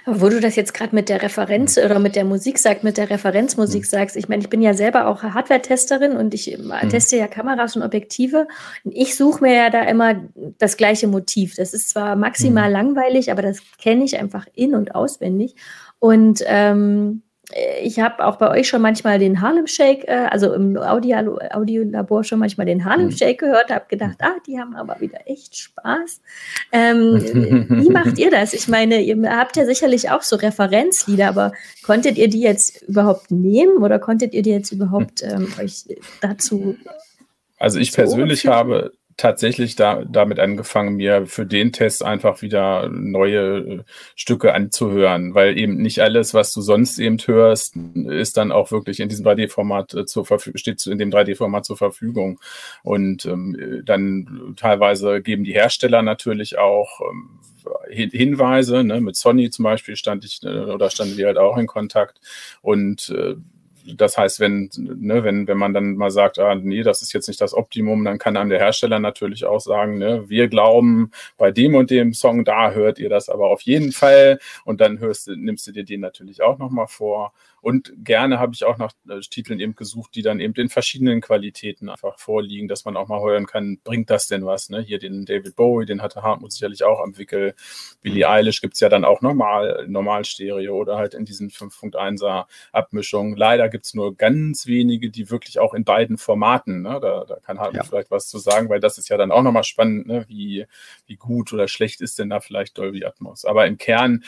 A: Aber wo du das jetzt gerade mit der Referenz mhm. oder mit der Musik sagst, mit der Referenzmusik mhm. sagst, ich meine, ich bin ja selber auch Hardware-Testerin und ich mhm. teste ja Kameras und Objektive. Und ich suche mir ja da immer das gleiche Motiv. Das ist zwar maximal mhm. langweilig, aber das kenne ich einfach in- und auswendig. Und ähm, ich habe auch bei euch schon manchmal den Harlem Shake, äh, also im Audio, Audiolabor schon manchmal den Harlem mhm. Shake gehört, habe gedacht, ah, die haben aber wieder echt Spaß. Ähm, wie macht ihr das? Ich meine, ihr habt ja sicherlich auch so Referenzlieder, aber konntet ihr die jetzt überhaupt nehmen oder konntet ihr die jetzt überhaupt ähm, euch dazu?
E: Also ich persönlich habe tatsächlich da, damit angefangen, mir für den Test einfach wieder neue äh, Stücke anzuhören, weil eben nicht alles, was du sonst eben hörst, ist dann auch wirklich in diesem 3D-Format äh, zur Verfügung, steht in dem 3D-Format zur Verfügung. Und ähm, dann teilweise geben die Hersteller natürlich auch ähm, Hinweise, ne? mit Sony zum Beispiel stand ich äh, oder standen wir halt auch in Kontakt und äh, das heißt, wenn, ne, wenn, wenn man dann mal sagt, ah, nee, das ist jetzt nicht das Optimum, dann kann einem der Hersteller natürlich auch sagen, ne, wir glauben, bei dem und dem Song, da hört ihr das aber auf jeden Fall. Und dann hörst du, nimmst du dir den natürlich auch nochmal vor. Und gerne habe ich auch nach äh, Titeln eben gesucht, die dann eben in verschiedenen Qualitäten einfach vorliegen, dass man auch mal hören kann, bringt das denn was? Ne? Hier den David Bowie, den hatte Hartmut sicherlich auch am Wickel. Billie mhm. Eilish gibt's ja dann auch normal, normal Stereo oder halt in diesen 5.1er Abmischungen. Leider gibt's nur ganz wenige, die wirklich auch in beiden Formaten, ne? da, da kann Hartmut ja. vielleicht was zu sagen, weil das ist ja dann auch nochmal spannend, ne? wie, wie gut oder schlecht ist denn da vielleicht Dolby Atmos. Aber im Kern,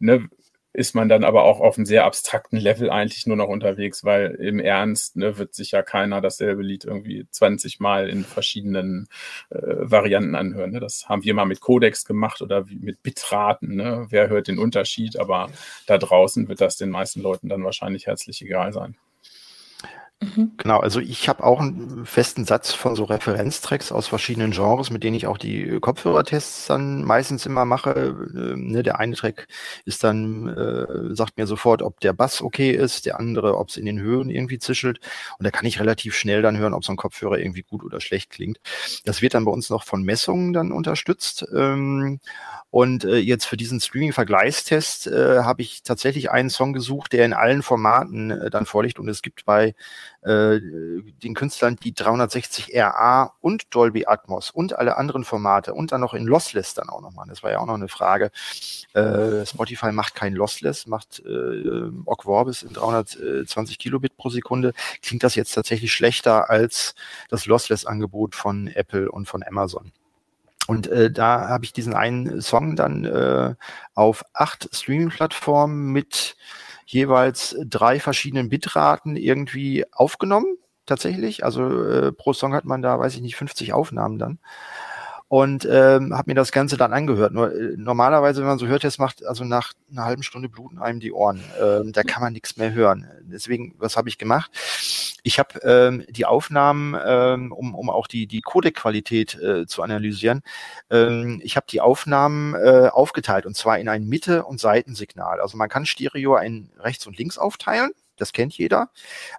E: ne, ist man dann aber auch auf einem sehr abstrakten Level eigentlich nur noch unterwegs, weil im Ernst ne, wird sich ja keiner dasselbe Lied irgendwie 20 Mal in verschiedenen äh, Varianten anhören. Ne? Das haben wir mal mit Codex gemacht oder mit Bitraten. Ne? Wer hört den Unterschied? Aber da draußen wird das den meisten Leuten dann wahrscheinlich herzlich egal sein.
D: Mhm. Genau, also ich habe auch einen festen Satz von so Referenztracks aus verschiedenen Genres, mit denen ich auch die Kopfhörertests dann meistens immer mache. Äh, ne, der eine Track ist dann, äh, sagt mir sofort, ob der Bass okay ist, der andere, ob es in den Höhen irgendwie zischelt. Und da kann ich relativ schnell dann hören, ob so ein Kopfhörer irgendwie gut oder schlecht klingt. Das wird dann bei uns noch von Messungen dann unterstützt. Ähm, und äh, jetzt für diesen Streaming-Vergleichstest äh, habe ich tatsächlich einen Song gesucht, der in allen Formaten äh, dann vorliegt. Und es gibt bei äh, den Künstlern die 360 RA und Dolby Atmos und alle anderen Formate und dann noch in Lossless dann auch nochmal. Das war ja auch noch eine Frage. Äh, Spotify macht kein Lossless, macht äh, Ogg Vorbis in 320 Kilobit pro Sekunde. Klingt das jetzt tatsächlich schlechter als das Lossless-Angebot von Apple und von Amazon? Und äh, da habe ich diesen einen Song dann äh, auf acht Streaming-Plattformen mit jeweils drei verschiedenen Bitraten irgendwie aufgenommen, tatsächlich. Also äh, pro Song hat man da, weiß ich nicht, 50 Aufnahmen dann und ähm, habe mir das Ganze dann angehört. Nur äh, normalerweise, wenn man so hört, jetzt macht also nach einer halben Stunde bluten einem die Ohren. Ähm, da kann man nichts mehr hören. Deswegen, was habe ich gemacht? Ich habe ähm, die Aufnahmen, ähm, um, um auch die die Codec-Qualität äh, zu analysieren, ähm, ich habe die Aufnahmen äh, aufgeteilt und zwar in ein Mitte- und Seitensignal. Also man kann Stereo ein rechts und links aufteilen das kennt jeder.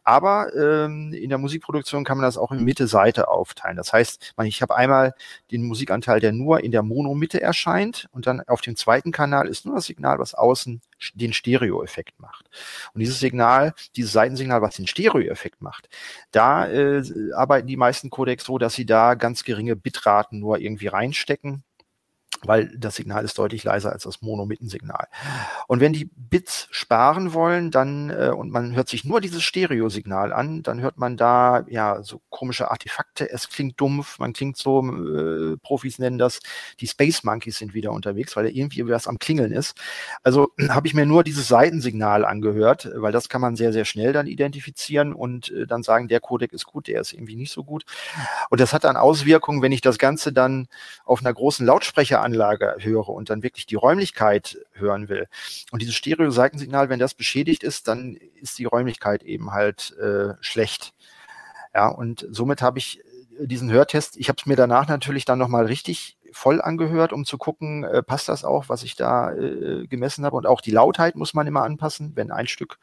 D: Aber ähm, in der Musikproduktion kann man das auch in Mitte-Seite aufteilen. Das heißt, ich habe einmal den Musikanteil, der nur in der Mono-Mitte erscheint und dann auf dem zweiten Kanal ist nur das Signal, was außen den Stereo-Effekt macht. Und dieses Signal, dieses Seitensignal, was den Stereo-Effekt macht, da äh, arbeiten die meisten Codecs so, dass sie da ganz geringe Bitraten nur irgendwie reinstecken weil das Signal ist deutlich leiser als das Mono-Mittensignal. Und wenn die Bits sparen wollen, dann äh, und man hört sich nur dieses Stereo-Signal an, dann hört man da ja so komische Artefakte. Es klingt dumpf, man klingt so, äh, Profis nennen das, die Space Monkeys sind wieder unterwegs, weil irgendwie was am Klingeln ist. Also habe ich mir nur dieses Seitensignal angehört, weil das kann man sehr sehr schnell dann identifizieren und äh, dann sagen, der Codec ist gut, der ist irgendwie nicht so gut. Und das hat dann Auswirkungen, wenn ich das Ganze dann auf einer großen Lautsprecher Anlage höre und dann wirklich die Räumlichkeit hören will. Und dieses Stereo-Seitensignal, wenn das beschädigt ist, dann ist die Räumlichkeit eben halt äh, schlecht. Ja, und somit habe ich diesen Hörtest, ich habe es mir danach natürlich dann nochmal richtig voll angehört, um zu gucken, äh, passt das auch, was ich da äh, gemessen habe. Und auch die Lautheit muss man immer anpassen. Wenn ein Stück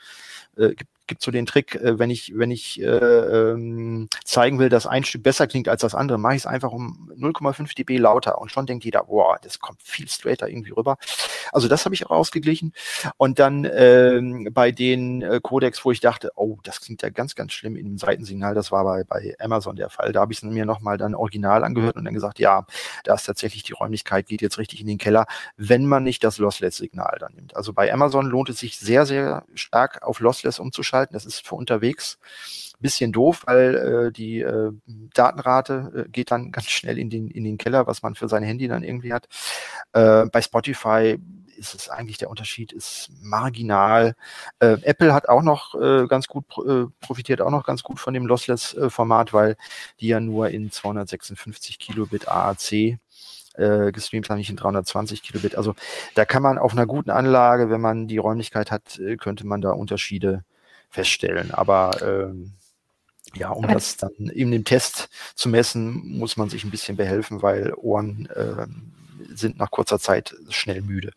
D: äh, gibt, gibt so den Trick, äh, wenn ich, wenn ich äh, ähm, zeigen will, dass ein Stück besser klingt als das andere, mache ich es einfach um 0,5 dB lauter und schon denkt jeder, boah, das kommt viel straighter irgendwie rüber. Also das habe ich auch ausgeglichen. Und dann ähm, bei den äh, Codecs, wo ich dachte, oh, das klingt ja ganz, ganz schlimm in dem Seitensignal, das war bei, bei Amazon der Fall. Da habe ich es mir nochmal dann original angehört und dann gesagt, ja, da ist tatsächlich die Räumlichkeit, geht jetzt richtig in den Keller, wenn man nicht das Lossless-Signal dann nimmt. Also bei Amazon lohnt es sich sehr, sehr stark auf Lossless umzuschalten ausschalten. Das ist für unterwegs ein bisschen doof, weil äh, die äh, Datenrate äh, geht dann ganz schnell in den, in den Keller, was man für sein Handy dann irgendwie hat. Äh, bei Spotify ist es eigentlich der Unterschied ist marginal. Äh, Apple hat auch noch äh, ganz gut äh, profitiert auch noch ganz gut von dem Lossless äh, Format, weil die ja nur in 256 Kilobit AAC äh, gestreamt haben, nicht in 320 Kilobit. Also da kann man auf einer guten Anlage, wenn man die Räumlichkeit hat, äh, könnte man da Unterschiede feststellen. Aber ähm, ja, um Aber das dann in dem Test zu messen, muss man sich ein bisschen behelfen, weil Ohren äh, sind nach kurzer Zeit schnell müde.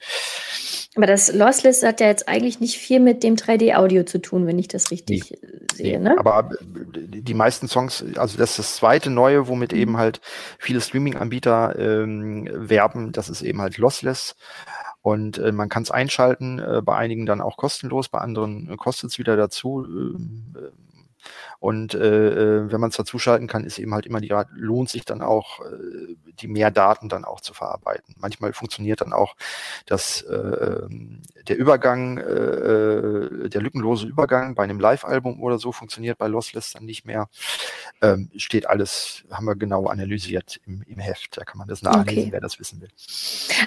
A: Aber das Lossless hat ja jetzt eigentlich nicht viel mit dem 3D-Audio zu tun, wenn ich das richtig nee, äh, sehe. Nee. Ne?
D: Aber äh, die meisten Songs, also das ist das zweite Neue, womit mhm. eben halt viele Streaming-Anbieter ähm, werben, das ist eben halt Lossless. Und äh, man kann es einschalten, äh, bei einigen dann auch kostenlos, bei anderen äh, kostet es wieder dazu. Und äh, äh, wenn man es dazuschalten kann, ist eben halt immer die lohnt sich dann auch, äh, die mehr Daten dann auch zu verarbeiten. Manchmal funktioniert dann auch dass äh, der Übergang, äh, der lückenlose Übergang bei einem Live-Album oder so funktioniert bei Lossless dann nicht mehr. Ähm, steht alles, haben wir genau analysiert im, im Heft. Da kann man das nachlesen, okay. wer das wissen will.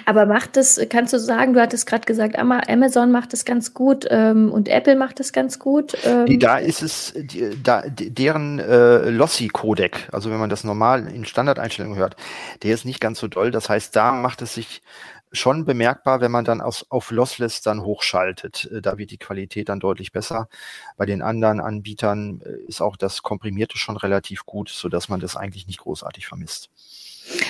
A: Aber macht es, kannst du sagen, du hattest gerade gesagt, Amazon macht es ganz gut ähm, und Apple macht es ganz gut.
D: Ähm. Da ist es, da deren äh, Lossy-Codec, also wenn man das normal in Standardeinstellungen hört, der ist nicht ganz so doll. Das heißt, da macht es sich schon bemerkbar, wenn man dann aus, auf Lossless dann hochschaltet. Äh, da wird die Qualität dann deutlich besser. Bei den anderen Anbietern äh, ist auch das Komprimierte schon relativ gut, so dass man das eigentlich nicht großartig vermisst.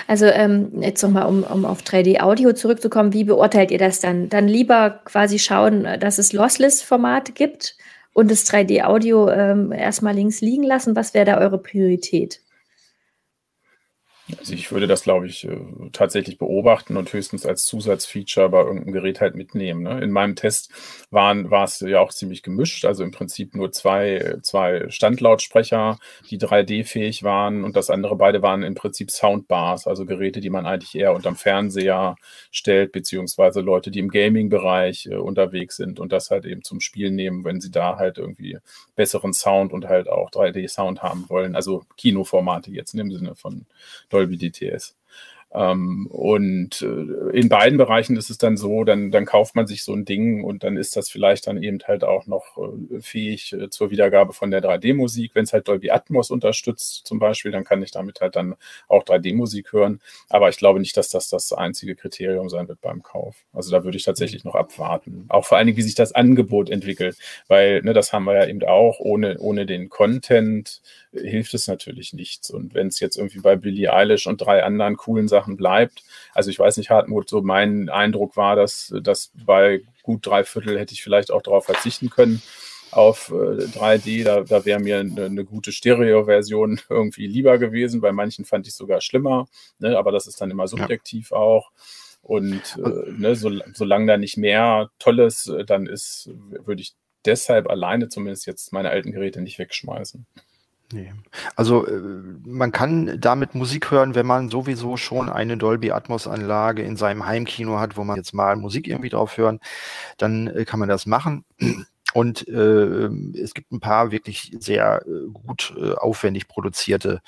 A: Also ähm, jetzt nochmal, um, um auf 3D-Audio zurückzukommen, wie beurteilt ihr das dann? Dann lieber quasi schauen, dass es Lossless-Formate gibt und das 3D-Audio ähm, erstmal links liegen lassen? Was wäre da eure Priorität?
E: Also ich würde das, glaube ich, äh, tatsächlich beobachten und höchstens als Zusatzfeature bei irgendeinem Gerät halt mitnehmen. Ne? In meinem Test waren, war es ja auch ziemlich gemischt, also im Prinzip nur zwei, zwei Standlautsprecher, die 3D-fähig waren und das andere beide waren im Prinzip Soundbars, also Geräte, die man eigentlich eher unterm Fernseher stellt, beziehungsweise Leute, die im Gaming-Bereich äh, unterwegs sind und das halt eben zum Spielen nehmen, wenn sie da halt irgendwie besseren Sound und halt auch 3D-Sound haben wollen. Also Kinoformate jetzt im Sinne von Dolby DTS. Ähm, und äh, in beiden Bereichen ist es dann so, dann, dann kauft man sich so ein Ding und dann ist das vielleicht dann eben halt auch noch äh, fähig äh, zur Wiedergabe von der 3D-Musik. Wenn es halt Dolby Atmos unterstützt zum Beispiel, dann kann ich damit halt dann auch 3D-Musik hören. Aber ich glaube nicht, dass das das einzige Kriterium sein wird beim Kauf. Also da würde ich tatsächlich noch abwarten. Auch vor allen Dingen, wie sich das Angebot entwickelt, weil ne, das haben wir ja eben auch, ohne, ohne den Content hilft es natürlich nichts. Und wenn es jetzt irgendwie bei Billie Eilish und drei anderen coolen Sachen bleibt, also ich weiß nicht, Hartmut, so mein Eindruck war, dass, dass bei gut drei Viertel hätte ich vielleicht auch darauf verzichten können auf äh, 3D. Da, da wäre mir eine, eine gute Stereo-Version irgendwie lieber gewesen. Bei manchen fand ich sogar schlimmer, ne? aber das ist dann immer subjektiv ja. auch. Und äh, ne, so, solange da nicht mehr Tolles äh, dann ist, würde ich deshalb alleine zumindest jetzt meine alten Geräte nicht wegschmeißen.
D: Nee. Also äh, man kann damit Musik hören, wenn man sowieso schon eine Dolby Atmos Anlage in seinem Heimkino hat, wo man jetzt mal Musik irgendwie drauf hören, dann äh, kann man das machen. Und äh, es gibt ein paar wirklich sehr äh, gut äh, aufwendig produzierte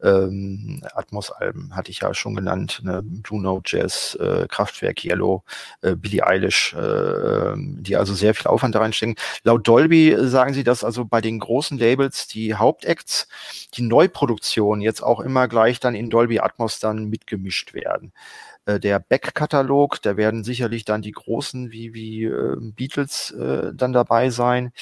D: ähm, Atmos-Alben, hatte ich ja schon genannt. Ne? Blue Note Jazz, äh, Kraftwerk Yellow, äh, Billie Eilish, äh, die also sehr viel Aufwand da reinstecken. Laut Dolby sagen sie, dass also bei den großen Labels die Hauptacts, die Neuproduktion jetzt auch immer gleich dann in Dolby Atmos dann mitgemischt werden. Äh, der Back-Katalog, da werden sicherlich dann die großen wie, wie äh, Beatles äh, dann dabei sein.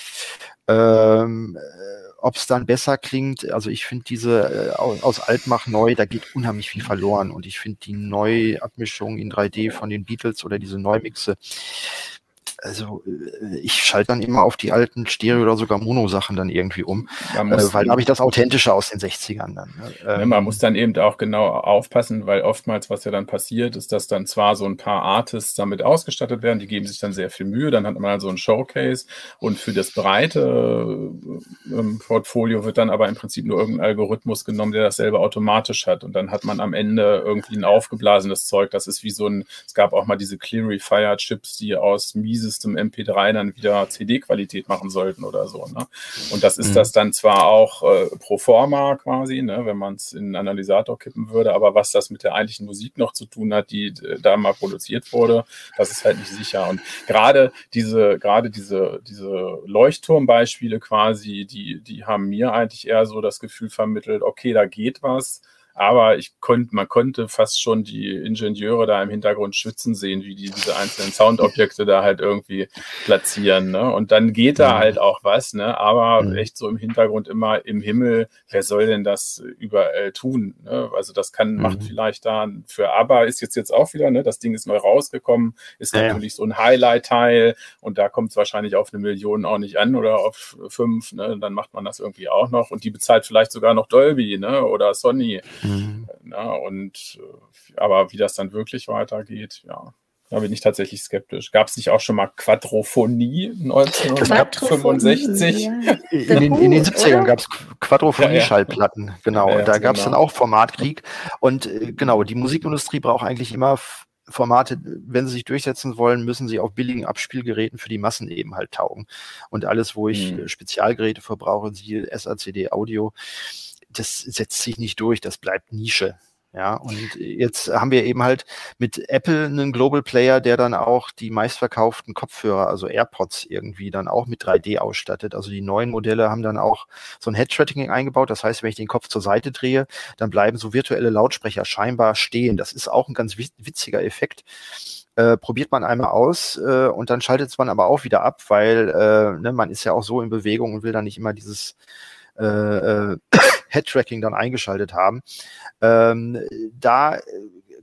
D: Ähm, äh, Ob es dann besser klingt, also ich finde diese äh, aus Altmach neu, da geht unheimlich viel verloren und ich finde die Neuabmischung in 3D von den Beatles oder diese Neumixe, also äh, ich schalte dann immer auf die alten Stereo- oder sogar Mono-Sachen dann irgendwie um, äh, weil da habe ich das Authentische aus den 60ern dann.
E: Ne? Ähm, man muss dann eben auch genau aufpassen, weil oftmals, was ja dann passiert, ist, dass dann zwar so ein paar Artists damit ausgestattet werden, die geben sich dann sehr viel Mühe, dann hat man so ein Showcase und für das breite äh, ähm, Portfolio wird dann aber im Prinzip nur irgendein Algorithmus genommen, der dasselbe automatisch hat und dann hat man am Ende irgendwie ein aufgeblasenes Zeug, das ist wie so ein, es gab auch mal diese Clearifier-Chips, die aus mieses System MP3 dann wieder CD-Qualität machen sollten oder so. Ne? Und das ist mhm. das dann zwar auch äh, pro forma quasi, ne, wenn man es in einen Analysator kippen würde, aber was das mit der eigentlichen Musik noch zu tun hat, die äh, da mal produziert wurde, das ist halt nicht sicher. Und gerade diese, gerade diese, diese Leuchtturmbeispiele quasi, die, die haben mir eigentlich eher so das Gefühl vermittelt, okay, da geht was aber ich konnte, man konnte fast schon die Ingenieure da im Hintergrund schwitzen sehen, wie die diese einzelnen Soundobjekte da halt irgendwie platzieren. Ne? Und dann geht da mhm. halt auch was, ne? aber mhm. echt so im Hintergrund immer im Himmel, wer soll denn das überall tun? Ne? Also das kann, mhm. macht vielleicht da für ABBA ist jetzt jetzt auch wieder, ne? das Ding ist neu rausgekommen, ist ja, natürlich so ein Highlight-Teil und da kommt es wahrscheinlich auf eine Million auch nicht an oder auf fünf, ne? dann macht man das irgendwie auch noch und die bezahlt vielleicht sogar noch Dolby ne? oder Sony. Mhm. Na, und äh, aber wie das dann wirklich weitergeht, ja. Da bin ich tatsächlich skeptisch. Gab es nicht auch schon mal Quadrophonie 1965?
D: Ja. In, den, in, den 70ern gab es Quadrophonie-Schallplatten, ja, ja. genau. da gab es genau. dann auch Formatkrieg. Und äh, genau, die Musikindustrie braucht eigentlich immer Formate, wenn sie sich durchsetzen wollen, müssen sie auf billigen Abspielgeräten für die Massen eben halt taugen. Und alles, wo ich mhm. Spezialgeräte verbrauche, siehe SACD Audio, das setzt sich nicht durch, das bleibt Nische. Ja, und jetzt haben wir eben halt mit Apple einen Global Player, der dann auch die meistverkauften Kopfhörer, also AirPods irgendwie dann auch mit 3D ausstattet. Also die neuen Modelle haben dann auch so ein Head-Tracking eingebaut. Das heißt, wenn ich den Kopf zur Seite drehe, dann bleiben so virtuelle Lautsprecher scheinbar stehen. Das ist auch ein ganz witziger Effekt. Äh, probiert man einmal aus äh, und dann schaltet es man aber auch wieder ab, weil äh, ne, man ist ja auch so in Bewegung und will dann nicht immer dieses äh, äh, Head-Tracking dann eingeschaltet haben. Ähm, da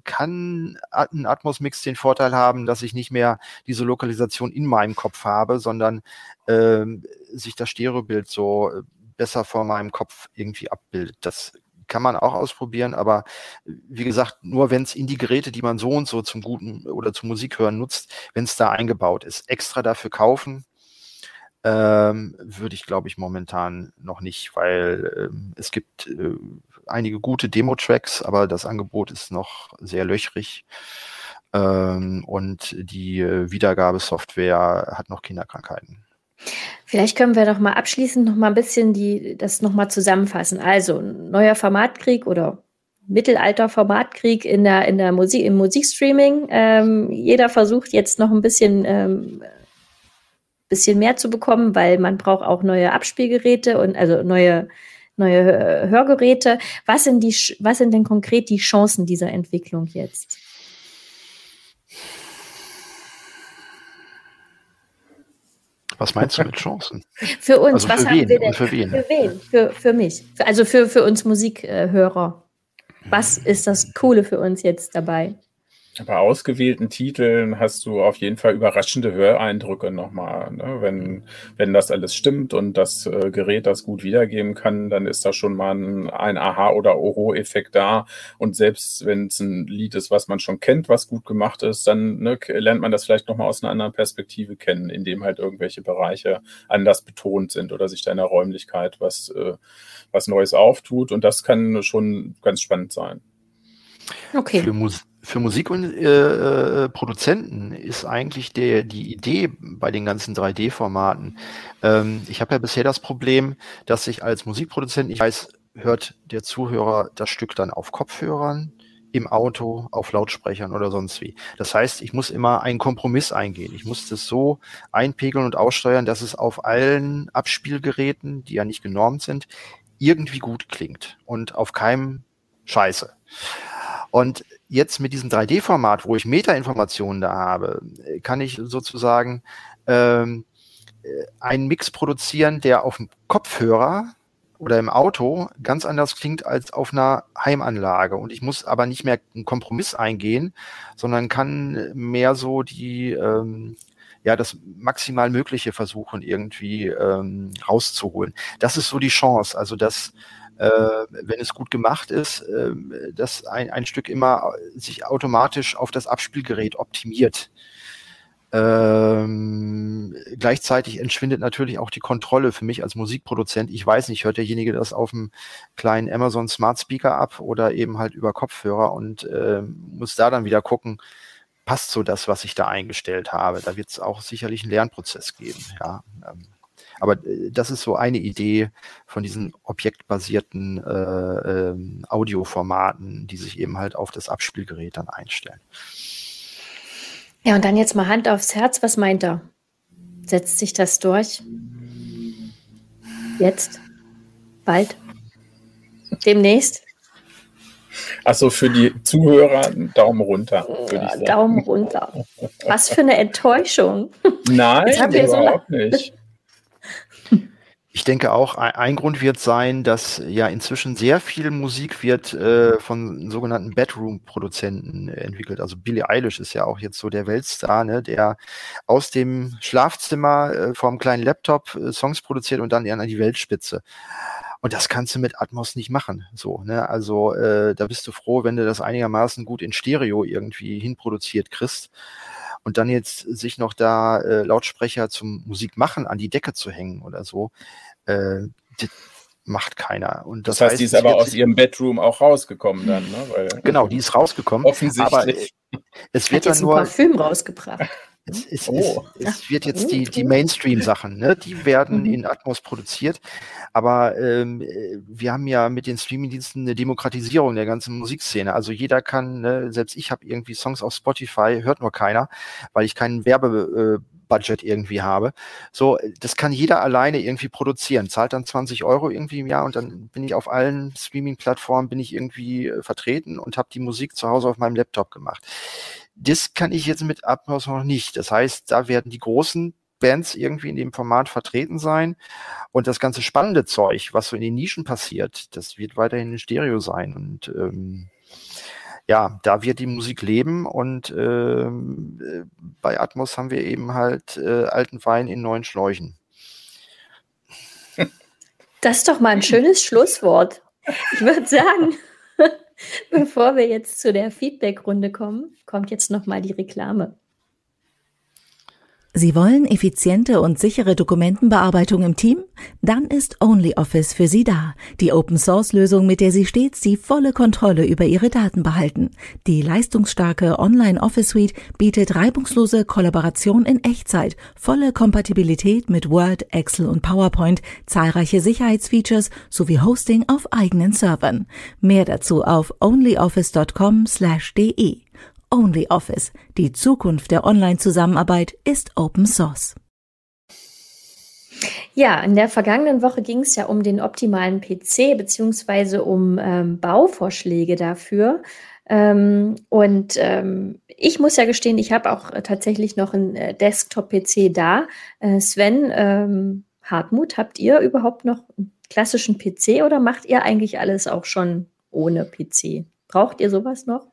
D: kann ein Atmos-Mix den Vorteil haben, dass ich nicht mehr diese Lokalisation in meinem Kopf habe, sondern ähm, sich das Stereobild so besser vor meinem Kopf irgendwie abbildet. Das kann man auch ausprobieren, aber wie gesagt, nur wenn es in die Geräte, die man so und so zum guten oder zum Musik hören nutzt, wenn es da eingebaut ist, extra dafür kaufen, ähm, würde ich, glaube ich, momentan noch nicht, weil ähm, es gibt äh, einige gute Demo-Tracks, aber das Angebot ist noch sehr löchrig. Ähm, und die äh, Wiedergabesoftware hat noch Kinderkrankheiten.
A: Vielleicht können wir doch mal abschließend noch mal ein bisschen die, das noch mal zusammenfassen. Also neuer Formatkrieg oder Mittelalter-Formatkrieg in der, in der Musik, im Musikstreaming. Ähm, jeder versucht jetzt noch ein bisschen ähm, bisschen mehr zu bekommen, weil man braucht auch neue Abspielgeräte und also neue neue Hörgeräte. Was sind die was sind denn konkret die Chancen dieser Entwicklung jetzt?
D: Was meinst du mit Chancen?
A: Für uns, also was für haben wen? wir denn? Für wen? Für wen? Für, für mich. Also für, für uns Musikhörer. Was ist das Coole für uns jetzt dabei?
E: Bei ausgewählten Titeln hast du auf jeden Fall überraschende Höreindrücke nochmal. Ne? Wenn, wenn das alles stimmt und das äh, Gerät das gut wiedergeben kann, dann ist da schon mal ein, ein Aha- oder Oro-Effekt da. Und selbst wenn es ein Lied ist, was man schon kennt, was gut gemacht ist, dann ne, lernt man das vielleicht nochmal aus einer anderen Perspektive kennen, indem halt irgendwelche Bereiche anders betont sind oder sich da in der Räumlichkeit was, äh, was Neues auftut. Und das kann schon ganz spannend sein.
D: Okay. Für, Mus für Musikproduzenten äh, äh ist eigentlich der, die Idee bei den ganzen 3D-Formaten. Ähm, ich habe ja bisher das Problem, dass ich als Musikproduzent, ich weiß, hört der Zuhörer das Stück dann auf Kopfhörern, im Auto, auf Lautsprechern oder sonst wie. Das heißt, ich muss immer einen Kompromiss eingehen. Ich muss das so einpegeln und aussteuern, dass es auf allen Abspielgeräten, die ja nicht genormt sind, irgendwie gut klingt und auf keinem Scheiße. Und jetzt mit diesem 3D-Format, wo ich Metainformationen da habe, kann ich sozusagen ähm, einen Mix produzieren, der auf dem Kopfhörer oder im Auto ganz anders klingt als auf einer Heimanlage. Und ich muss aber nicht mehr einen Kompromiss eingehen, sondern kann mehr so die, ähm, ja, das maximal Mögliche versuchen, irgendwie ähm, rauszuholen. Das ist so die Chance. Also, dass, äh, wenn es gut gemacht ist, äh, dass ein, ein Stück immer sich automatisch auf das Abspielgerät optimiert. Ähm, gleichzeitig entschwindet natürlich auch die Kontrolle für mich als Musikproduzent. Ich weiß nicht, hört derjenige das auf dem kleinen Amazon Smart Speaker ab oder eben halt über Kopfhörer und äh, muss da dann wieder gucken, passt so das, was ich da eingestellt habe. Da wird es auch sicherlich einen Lernprozess geben. Ja. Ähm, aber äh, das ist so eine Idee von diesen objektbasierten äh, äh, Audioformaten, die sich eben halt auf das Abspielgerät dann einstellen.
A: Ja, und dann jetzt mal Hand aufs Herz, was meint er? Setzt sich das durch? Jetzt? Bald? Demnächst?
E: Achso, für die Zuhörer Daumen runter.
A: Ja, Daumen runter. Was für eine Enttäuschung.
E: Nein, überhaupt so nicht.
D: Ich denke auch, ein Grund wird sein, dass ja inzwischen sehr viel Musik wird äh, von sogenannten Bedroom-Produzenten entwickelt. Also Billie Eilish ist ja auch jetzt so der Weltstar, ne, der aus dem Schlafzimmer äh, vor kleinen Laptop äh, Songs produziert und dann an die Weltspitze. Und das kannst du mit Atmos nicht machen. So, ne? Also äh, da bist du froh, wenn du das einigermaßen gut in Stereo irgendwie hinproduziert kriegst. Und dann jetzt sich noch da äh, Lautsprecher zum Musikmachen an die Decke zu hängen oder so, äh, das macht keiner. Und
E: das, das heißt, heißt, die ist aber aus ihrem Bedroom auch rausgekommen dann, ne?
D: Weil, genau, die ist rausgekommen.
E: Offensichtlich.
A: Aber es wird Hat dann nur ein Parfüm rausgebracht.
D: Es, es, oh. es, es, wird jetzt die, die Mainstream-Sachen, ne? die werden mhm. in Atmos produziert. Aber ähm, wir haben ja mit den Streaming-Diensten eine Demokratisierung der ganzen Musikszene. Also jeder kann, ne, selbst ich habe irgendwie Songs auf Spotify, hört nur keiner, weil ich keinen Werbebudget irgendwie habe. So, das kann jeder alleine irgendwie produzieren, zahlt dann 20 Euro irgendwie im Jahr und dann bin ich auf allen Streaming-Plattformen bin ich irgendwie äh, vertreten und habe die Musik zu Hause auf meinem Laptop gemacht. Das kann ich jetzt mit Atmos noch nicht. Das heißt, da werden die großen Bands irgendwie in dem Format vertreten sein. Und das ganze spannende Zeug, was so in den Nischen passiert, das wird weiterhin in Stereo sein. Und ähm, ja, da wird die Musik leben und ähm, äh, bei Atmos haben wir eben halt äh, alten Wein in neuen Schläuchen.
A: Das ist doch mal ein schönes Schlusswort. Ich würde sagen, Bevor wir jetzt zu der Feedback-Runde kommen, kommt jetzt nochmal die Reklame.
C: Sie wollen effiziente und sichere Dokumentenbearbeitung im Team? Dann ist OnlyOffice für Sie da. Die Open-Source-Lösung, mit der Sie stets die volle Kontrolle über Ihre Daten behalten. Die leistungsstarke Online-Office-Suite bietet reibungslose Kollaboration in Echtzeit, volle Kompatibilität mit Word, Excel und PowerPoint, zahlreiche Sicherheitsfeatures sowie Hosting auf eigenen Servern. Mehr dazu auf onlyoffice.com/de. OnlyOffice. Die Zukunft der Online-Zusammenarbeit ist Open Source.
A: Ja, in der vergangenen Woche ging es ja um den optimalen PC beziehungsweise um ähm, Bauvorschläge dafür. Ähm, und ähm, ich muss ja gestehen, ich habe auch äh, tatsächlich noch einen äh, Desktop-PC da. Äh, Sven, ähm, Hartmut, habt ihr überhaupt noch einen klassischen PC oder macht ihr eigentlich alles auch schon ohne PC? Braucht ihr sowas noch?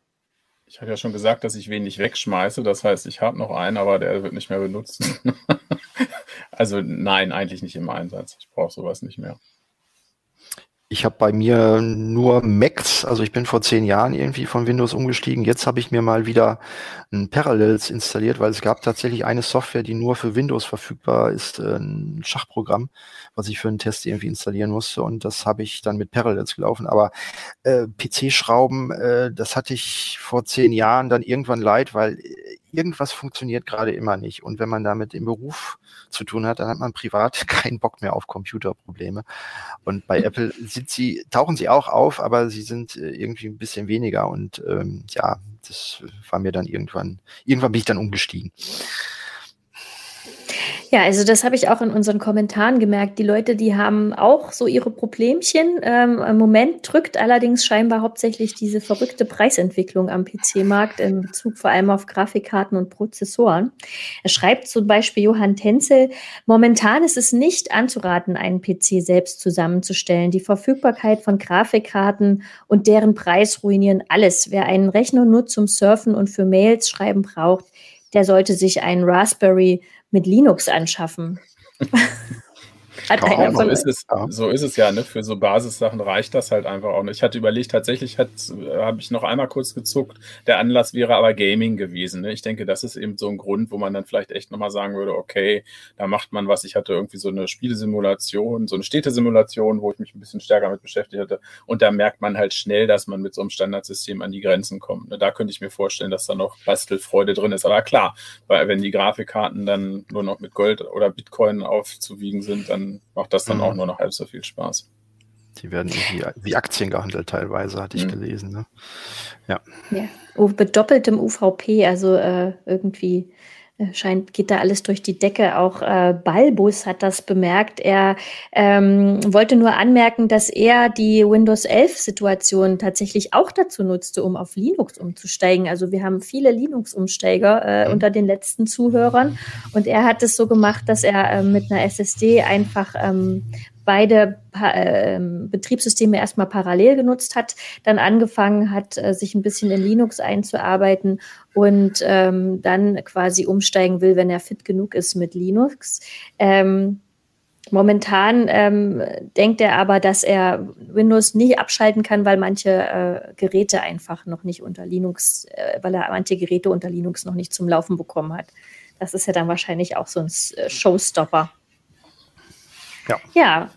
E: Ich hatte ja schon gesagt, dass ich wenig wegschmeiße. Das heißt, ich habe noch einen, aber der wird nicht mehr benutzt. also nein, eigentlich nicht im Einsatz. Ich brauche sowas nicht mehr.
D: Ich habe bei mir nur Macs, also ich bin vor zehn Jahren irgendwie von Windows umgestiegen. Jetzt habe ich mir mal wieder ein Parallels installiert, weil es gab tatsächlich eine Software, die nur für Windows verfügbar ist, äh, ein Schachprogramm, was ich für einen Test irgendwie installieren musste und das habe ich dann mit Parallels gelaufen. Aber äh, PC-Schrauben, äh, das hatte ich vor zehn Jahren dann irgendwann leid, weil äh, irgendwas funktioniert gerade immer nicht. Und wenn man damit im Beruf zu tun hat, dann hat man privat keinen Bock mehr auf Computerprobleme. Und bei Apple sind sie, tauchen sie auch auf, aber sie sind äh, irgendwie ein bisschen weniger. Und ähm, ja, das war mir dann irgendwann, irgendwann bin ich dann umgestiegen.
A: Ja, also das habe ich auch in unseren Kommentaren gemerkt. Die Leute, die haben auch so ihre Problemchen. Ähm, Im Moment drückt allerdings scheinbar hauptsächlich diese verrückte Preisentwicklung am PC-Markt in Bezug vor allem auf Grafikkarten und Prozessoren. Er schreibt zum Beispiel Johann Tenzel, momentan ist es nicht anzuraten, einen PC selbst zusammenzustellen. Die Verfügbarkeit von Grafikkarten und deren Preis ruinieren alles. Wer einen Rechner nur zum Surfen und für Mails schreiben braucht, der sollte sich einen Raspberry mit Linux anschaffen.
E: Hat einer von so, ist es, so ist es ja, ne? Für so Basissachen reicht das halt einfach auch nicht. Ich hatte überlegt, tatsächlich habe ich noch einmal kurz gezuckt. Der Anlass wäre aber Gaming gewesen. Ne? Ich denke, das ist eben so ein Grund, wo man dann vielleicht echt nochmal sagen würde, okay, da macht man was. Ich hatte irgendwie so eine Spielesimulation, so eine Städtesimulation, wo ich mich ein bisschen stärker mit beschäftigt hatte. Und da merkt man halt schnell, dass man mit so einem Standardsystem an die Grenzen kommt. Ne? Da könnte ich mir vorstellen, dass da noch Bastelfreude drin ist. Aber klar, weil wenn die Grafikkarten dann nur noch mit Gold oder Bitcoin aufzuwiegen sind, dann macht das dann mhm. auch nur noch halb so viel Spaß.
D: Die werden irgendwie wie Aktien gehandelt teilweise, hatte ich mhm. gelesen. Ne?
A: Ja. ja. Oh, mit doppeltem UVP, also äh, irgendwie scheint, geht da alles durch die Decke. Auch äh, Balbus hat das bemerkt. Er ähm, wollte nur anmerken, dass er die Windows 11-Situation tatsächlich auch dazu nutzte, um auf Linux umzusteigen. Also wir haben viele Linux-Umsteiger äh, mhm. unter den letzten Zuhörern. Und er hat es so gemacht, dass er äh, mit einer SSD einfach ähm, beide äh, Betriebssysteme erstmal parallel genutzt hat, dann angefangen hat, äh, sich ein bisschen in Linux einzuarbeiten und ähm, dann quasi umsteigen will, wenn er fit genug ist mit Linux. Ähm, Momentan ähm, denkt er aber, dass er Windows nicht abschalten kann, weil manche äh, Geräte einfach noch nicht unter Linux, äh, weil er manche Geräte unter Linux noch nicht zum Laufen bekommen hat. Das ist ja dann wahrscheinlich auch so ein äh, Showstopper. Ja. ja.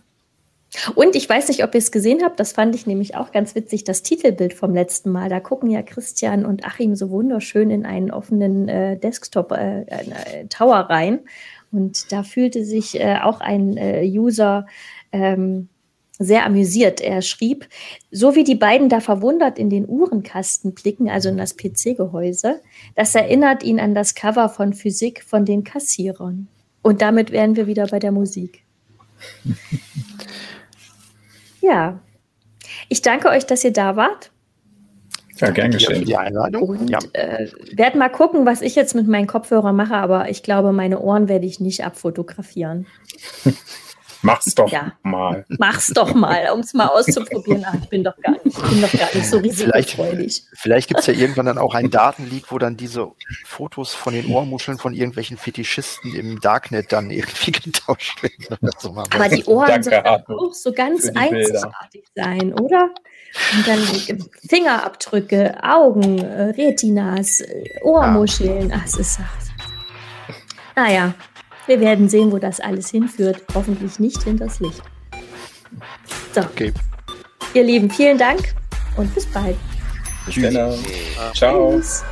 A: Und ich weiß nicht, ob ihr es gesehen habt, das fand ich nämlich auch ganz witzig, das Titelbild vom letzten Mal. Da gucken ja Christian und Achim so wunderschön in einen offenen äh, Desktop, äh, äh, rein. Und da fühlte sich äh, auch ein äh, User ähm, sehr amüsiert. Er schrieb, so wie die beiden da verwundert in den Uhrenkasten blicken, also in das PC-Gehäuse, das erinnert ihn an das Cover von Physik von den Kassierern. Und damit wären wir wieder bei der Musik. Ja. Ich danke euch, dass ihr da wart.
E: Ja, gern geschehen.
A: Die Einladung. Und ja. äh, werde mal gucken, was ich jetzt mit meinen Kopfhörern mache, aber ich glaube, meine Ohren werde ich nicht abfotografieren.
E: Mach's doch ja. mal.
A: Mach's doch mal, um es mal auszuprobieren. Ach, ich bin doch gar nicht, ich bin doch gar nicht so risikofreudig.
D: Vielleicht, vielleicht gibt es ja irgendwann dann auch einen Datenleak, wo dann diese Fotos von den Ohrmuscheln von irgendwelchen Fetischisten im Darknet dann irgendwie getauscht werden.
A: So Aber die Ohren sollen auch so ganz einzigartig sein, oder? Und dann Fingerabdrücke, Augen, äh, Retinas, äh, Ohrmuscheln. Ach, es ist. Naja, wir werden sehen, wo das alles hinführt. Hoffentlich nicht hinters Licht. So. Okay. Ihr Lieben, vielen Dank und bis bald.
E: Bis dann. Ciao. Tschüss.